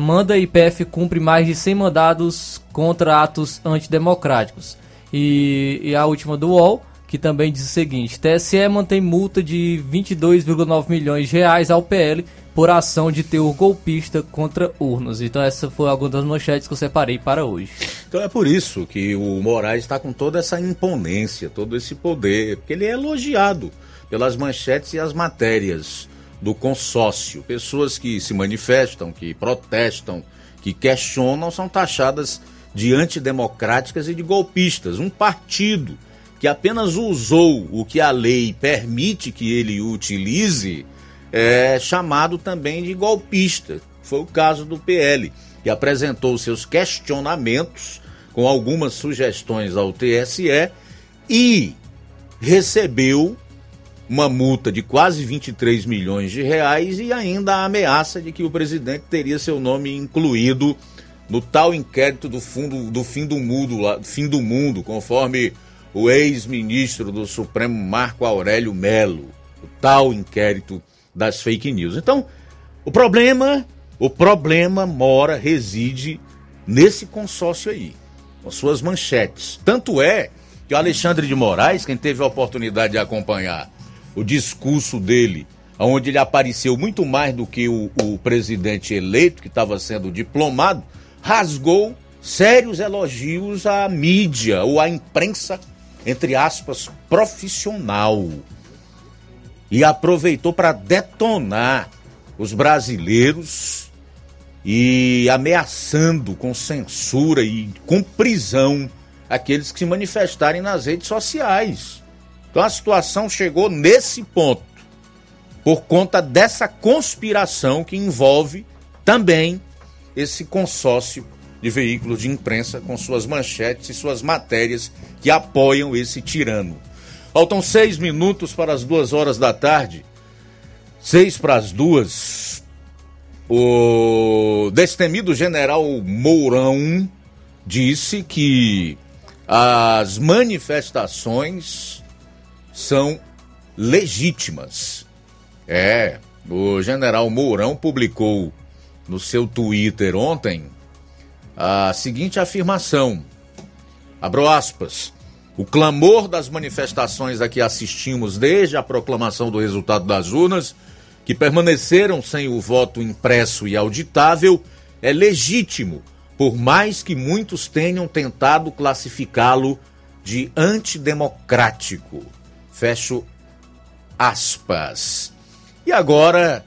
manda e PF cumpre mais de 100 mandados contra atos antidemocráticos. E, e a última do UOL que também diz o seguinte: TSE mantém multa de 22,9 milhões de reais ao PL por ação de teor golpista contra urnas. Então essa foi alguma das manchetes que eu separei para hoje. Então é por isso que o Moraes está com toda essa imponência, todo esse poder, porque ele é elogiado pelas manchetes e as matérias do consórcio. Pessoas que se manifestam, que protestam, que questionam, são taxadas de antidemocráticas e de golpistas. Um partido que apenas usou o que a lei permite que ele utilize, é chamado também de golpista. Foi o caso do PL, que apresentou seus questionamentos com algumas sugestões ao TSE e recebeu uma multa de quase 23 milhões de reais e ainda a ameaça de que o presidente teria seu nome incluído no tal inquérito do fundo do fim do mundo, fim do mundo, conforme o ex-ministro do Supremo Marco Aurélio Melo, o tal inquérito das fake news. Então, o problema, o problema mora, reside nesse consórcio aí, com suas manchetes. Tanto é que o Alexandre de Moraes, quem teve a oportunidade de acompanhar o discurso dele, onde ele apareceu muito mais do que o, o presidente eleito, que estava sendo diplomado, rasgou sérios elogios à mídia ou à imprensa entre aspas, profissional. E aproveitou para detonar os brasileiros e ameaçando com censura e com prisão aqueles que se manifestarem nas redes sociais. Então a situação chegou nesse ponto, por conta dessa conspiração que envolve também esse consórcio de veículos de imprensa com suas manchetes e suas matérias que apoiam esse tirano. Faltam seis minutos para as duas horas da tarde. Seis para as duas. O destemido general Mourão disse que as manifestações são legítimas. É, o general Mourão publicou no seu Twitter ontem a seguinte afirmação: abro aspas. O clamor das manifestações a que assistimos desde a proclamação do resultado das urnas, que permaneceram sem o voto impresso e auditável, é legítimo por mais que muitos tenham tentado classificá-lo de antidemocrático. Fecho aspas. E agora,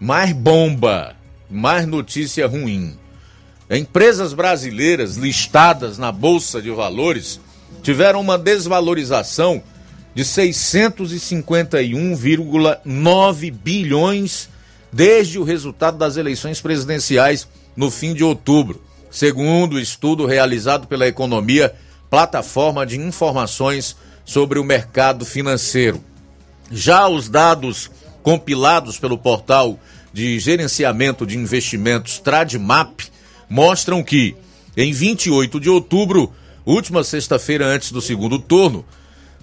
mais bomba, mais notícia ruim. Empresas brasileiras listadas na Bolsa de Valores tiveram uma desvalorização de 651,9 bilhões desde o resultado das eleições presidenciais no fim de outubro, segundo o estudo realizado pela Economia, plataforma de informações sobre o mercado financeiro. Já os dados compilados pelo portal de gerenciamento de investimentos Tradmap mostram que, em 28 de outubro, última sexta-feira antes do segundo turno,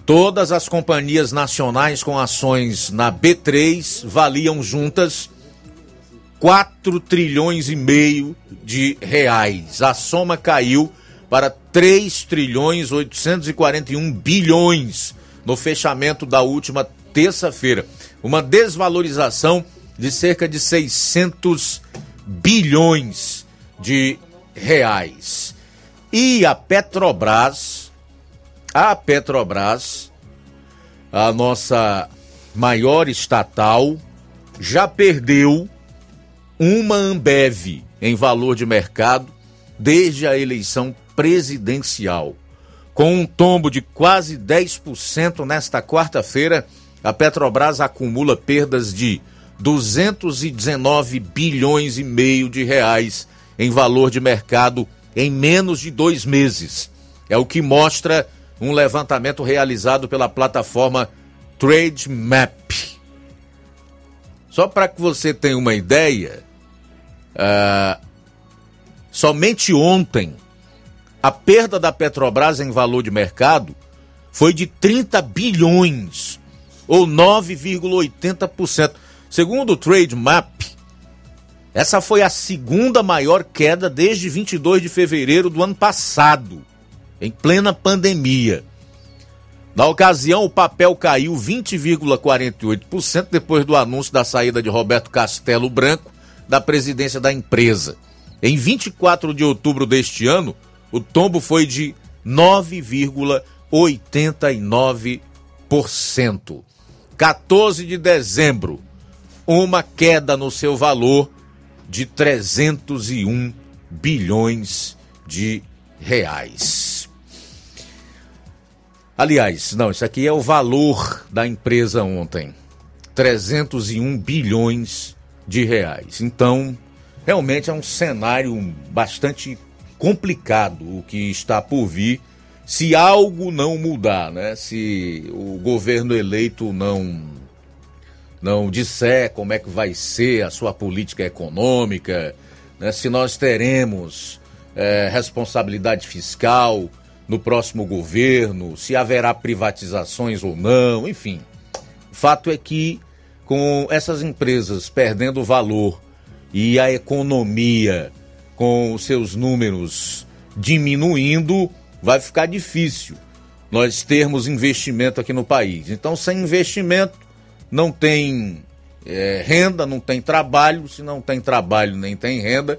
todas as companhias nacionais com ações na B3 valiam juntas 4 trilhões e meio de reais. A soma caiu para 3 trilhões 841 bilhões no fechamento da última terça-feira. Uma desvalorização de cerca de 600 bilhões de reais. E a Petrobras, a Petrobras, a nossa maior estatal, já perdeu uma Ambev em valor de mercado desde a eleição presidencial. Com um tombo de quase 10% nesta quarta-feira, a Petrobras acumula perdas de 219 bilhões e meio de reais em valor de mercado em menos de dois meses. É o que mostra um levantamento realizado pela plataforma TradeMap. Só para que você tenha uma ideia, uh, somente ontem, a perda da Petrobras em valor de mercado foi de 30 bilhões, ou 9,80%. Segundo o Trade Map, essa foi a segunda maior queda desde 22 de fevereiro do ano passado, em plena pandemia. Na ocasião, o papel caiu 20,48% depois do anúncio da saída de Roberto Castelo Branco da presidência da empresa. Em 24 de outubro deste ano, o tombo foi de 9,89%. 14 de dezembro, uma queda no seu valor de 301 bilhões de reais. Aliás, não, isso aqui é o valor da empresa ontem. 301 bilhões de reais. Então, realmente é um cenário bastante complicado o que está por vir se algo não mudar, né? Se o governo eleito não não disser como é que vai ser a sua política econômica, né? se nós teremos é, responsabilidade fiscal no próximo governo, se haverá privatizações ou não, enfim. O fato é que com essas empresas perdendo valor e a economia com seus números diminuindo, vai ficar difícil nós termos investimento aqui no país. Então, sem investimento, não tem é, renda, não tem trabalho. Se não tem trabalho, nem tem renda.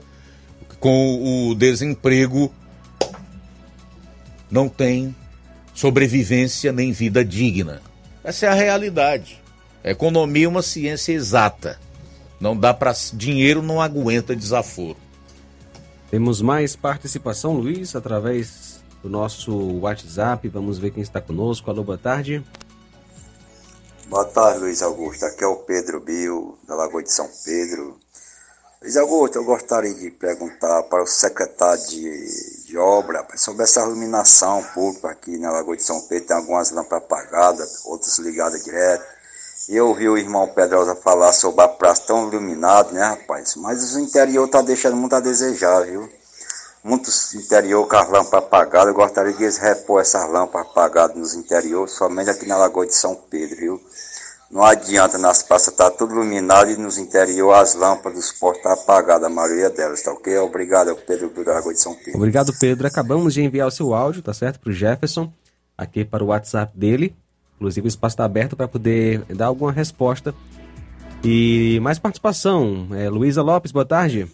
Com o desemprego, não tem sobrevivência nem vida digna. Essa é a realidade. A economia é uma ciência exata. Não dá para dinheiro não aguenta desaforo. Temos mais participação, Luiz, através do nosso WhatsApp. Vamos ver quem está conosco. Alô, boa tarde. Boa tarde, Luiz Augusto. Aqui é o Pedro Bill, da Lagoa de São Pedro. Luiz Augusto, eu gostaria de perguntar para o secretário de, de obra sobre essa iluminação pública aqui na Lagoa de São Pedro. Tem algumas lâmpadas apagadas, outras ligadas direto. E eu ouvi o irmão Pedrosa falar sobre a praça tão iluminada, né, rapaz? Mas o interior tá deixando muito a desejar, viu? Muitos interior com as lâmpadas apagadas. Eu gostaria de repor essas lâmpadas apagadas nos interiores, somente aqui na Lagoa de São Pedro, viu? Não adianta nas praças tá tudo iluminado e nos interior as lâmpadas dos postos tá apagadas, a maioria delas, tá ok? Obrigado, Pedro do Lagoa de São Pedro. Obrigado, Pedro. Acabamos de enviar o seu áudio, tá certo? Para o Jefferson, aqui para o WhatsApp dele. Inclusive, o espaço está aberto para poder dar alguma resposta. E mais participação. É, Luísa Lopes, boa tarde.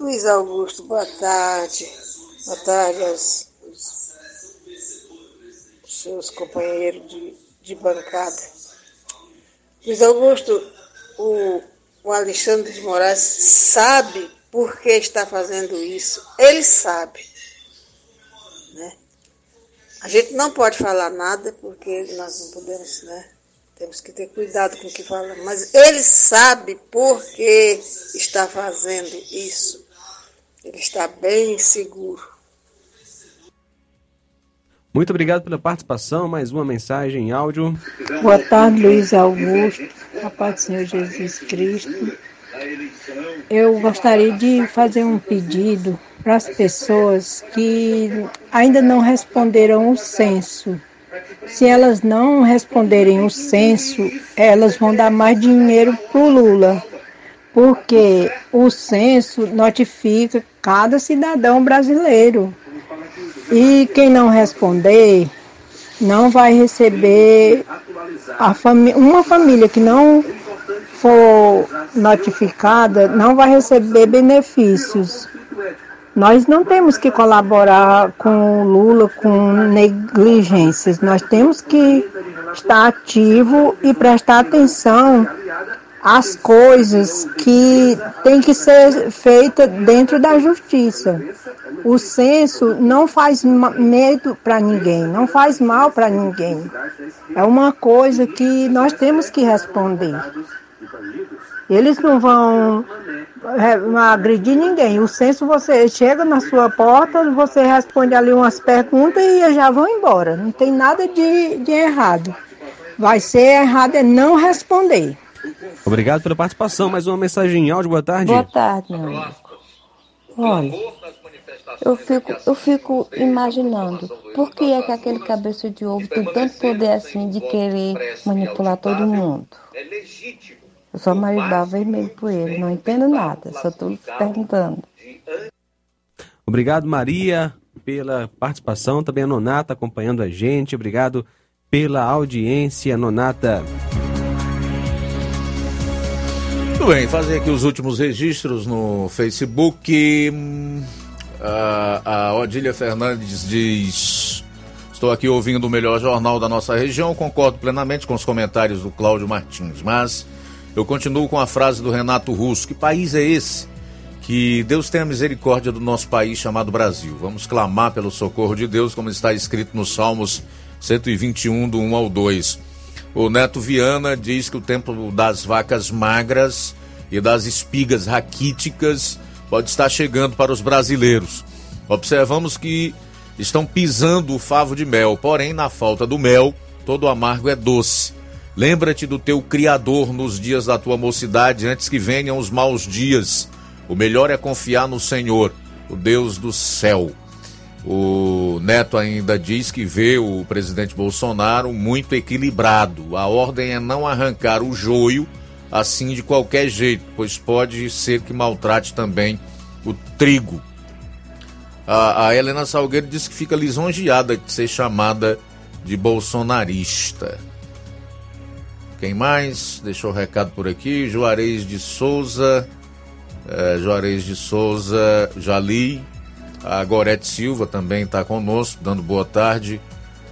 Luiz Augusto, boa tarde. Boa tarde aos, aos seus companheiros de, de bancada. Luiz Augusto, o, o Alexandre de Moraes sabe por que está fazendo isso. Ele sabe. Né? A gente não pode falar nada porque nós não podemos, né? Temos que ter cuidado com o que falamos. Mas ele sabe por que está fazendo isso. Ele está bem seguro. Muito obrigado pela participação. Mais uma mensagem em áudio. Boa tarde, Luiz Augusto. A paz do Senhor Jesus Cristo. Eu gostaria de fazer um pedido para as pessoas que ainda não responderam o censo. Se elas não responderem o censo, elas vão dar mais dinheiro para o Lula, porque o censo notifica cada cidadão brasileiro. E quem não responder não vai receber uma família que não for notificada não vai receber benefícios. Nós não temos que colaborar com Lula com negligências. Nós temos que estar ativo e prestar atenção às coisas que têm que ser feitas dentro da justiça. O censo não faz medo para ninguém, não faz mal para ninguém. É uma coisa que nós temos que responder. Eles não vão é, agredir ninguém. O censo você chega na sua porta, você responde ali umas perguntas e já vão embora. Não tem nada de, de errado. Vai ser errado é não responder. Obrigado pela participação. Mais uma mensagem em áudio. Boa tarde. Boa tarde, meu amigo. Olha, eu fico, eu fico imaginando por que é que aquele cabeça de ovo tem tanto poder assim de querer manipular todo mundo. Eu sou Maribel Vermelho por ele, não entendo nada, só estou perguntando. Obrigado, Maria, pela participação. Também a Nonata acompanhando a gente. Obrigado pela audiência, Nonata. Muito bem, fazer aqui os últimos registros no Facebook. A, Odília Fernandes diz: Estou aqui ouvindo o melhor jornal da nossa região. Concordo plenamente com os comentários do Cláudio Martins, mas eu continuo com a frase do Renato Russo: Que país é esse? Que Deus tenha misericórdia do nosso país chamado Brasil. Vamos clamar pelo socorro de Deus, como está escrito nos Salmos 121, do 1 ao 2. O Neto Viana diz que o tempo das vacas magras e das espigas raquíticas pode estar chegando para os brasileiros. Observamos que estão pisando o favo de mel, porém, na falta do mel, todo amargo é doce. Lembra-te do teu Criador nos dias da tua mocidade, antes que venham os maus dias. O melhor é confiar no Senhor, o Deus do céu. O Neto ainda diz que vê o presidente Bolsonaro muito equilibrado. A ordem é não arrancar o joio assim de qualquer jeito, pois pode ser que maltrate também o trigo. A, a Helena Salgueiro diz que fica lisonjeada de ser chamada de bolsonarista. Quem mais? Deixou o recado por aqui. Juarez de Souza. É, Juarez de Souza, Jali. A Gorete Silva também está conosco, dando boa tarde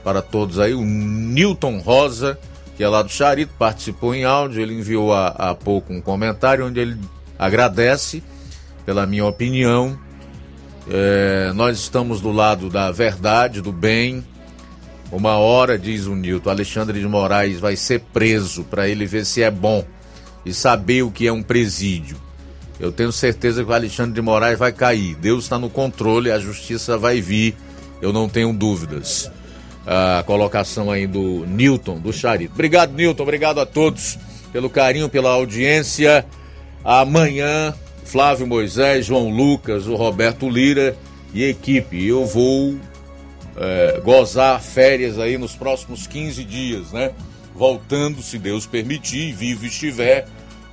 para todos aí. O Newton Rosa que é lá do Charito, participou em áudio. Ele enviou há, pouco um comentário onde ele agradece pela minha opinião. É, nós estamos do lado da verdade, do bem. Uma hora, diz o Nilton, Alexandre de Moraes vai ser preso para ele ver se é bom e saber o que é um presídio. Eu tenho certeza que o Alexandre de Moraes vai cair. Deus está no controle, a justiça vai vir, eu não tenho dúvidas. A colocação aí do Newton, do Charito. Obrigado, Newton, obrigado a todos pelo carinho, pela audiência. Amanhã, Flávio Moisés, João Lucas, o Roberto Lira e equipe. Eu vou é, gozar férias aí nos próximos 15 dias, né? Voltando, se Deus permitir, vivo estiver,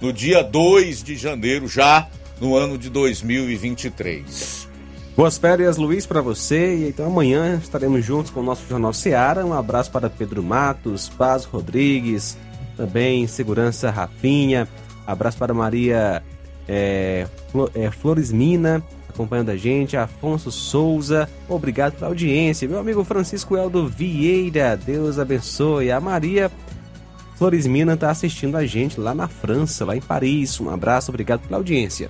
no dia 2 de janeiro, já no ano de 2023. Boas férias, Luiz, para você. E então amanhã estaremos juntos com o nosso Jornal Seara. Um abraço para Pedro Matos, Paz Rodrigues, também Segurança Rafinha. Abraço para Maria é, é, Flores Mina, acompanhando a gente, Afonso Souza, obrigado pela audiência. Meu amigo Francisco Eldo Vieira, Deus abençoe. A Maria Flores Mina está assistindo a gente lá na França, lá em Paris. Um abraço, obrigado pela audiência.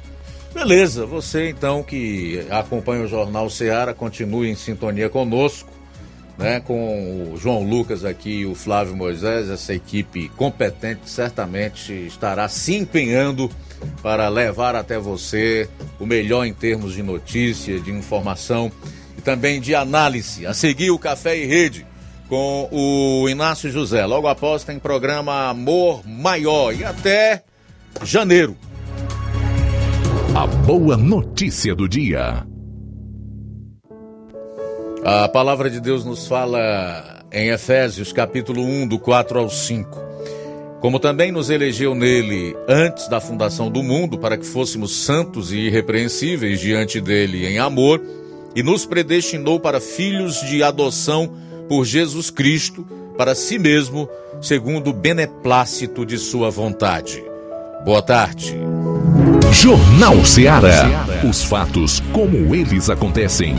Beleza, você então que acompanha o Jornal Seara, continue em sintonia conosco, né? Com o João Lucas aqui e o Flávio Moisés, essa equipe competente certamente estará se empenhando para levar até você o melhor em termos de notícia, de informação e também de análise. A seguir o Café e Rede com o Inácio José. Logo após tem programa Amor Maior e até janeiro. A boa notícia do dia. A palavra de Deus nos fala em Efésios capítulo 1, do 4 ao 5. Como também nos elegeu nele antes da fundação do mundo, para que fôssemos santos e irrepreensíveis diante dele em amor, e nos predestinou para filhos de adoção por Jesus Cristo, para si mesmo, segundo o beneplácito de sua vontade. Boa tarde. Jornal Ceará. Os fatos como eles acontecem.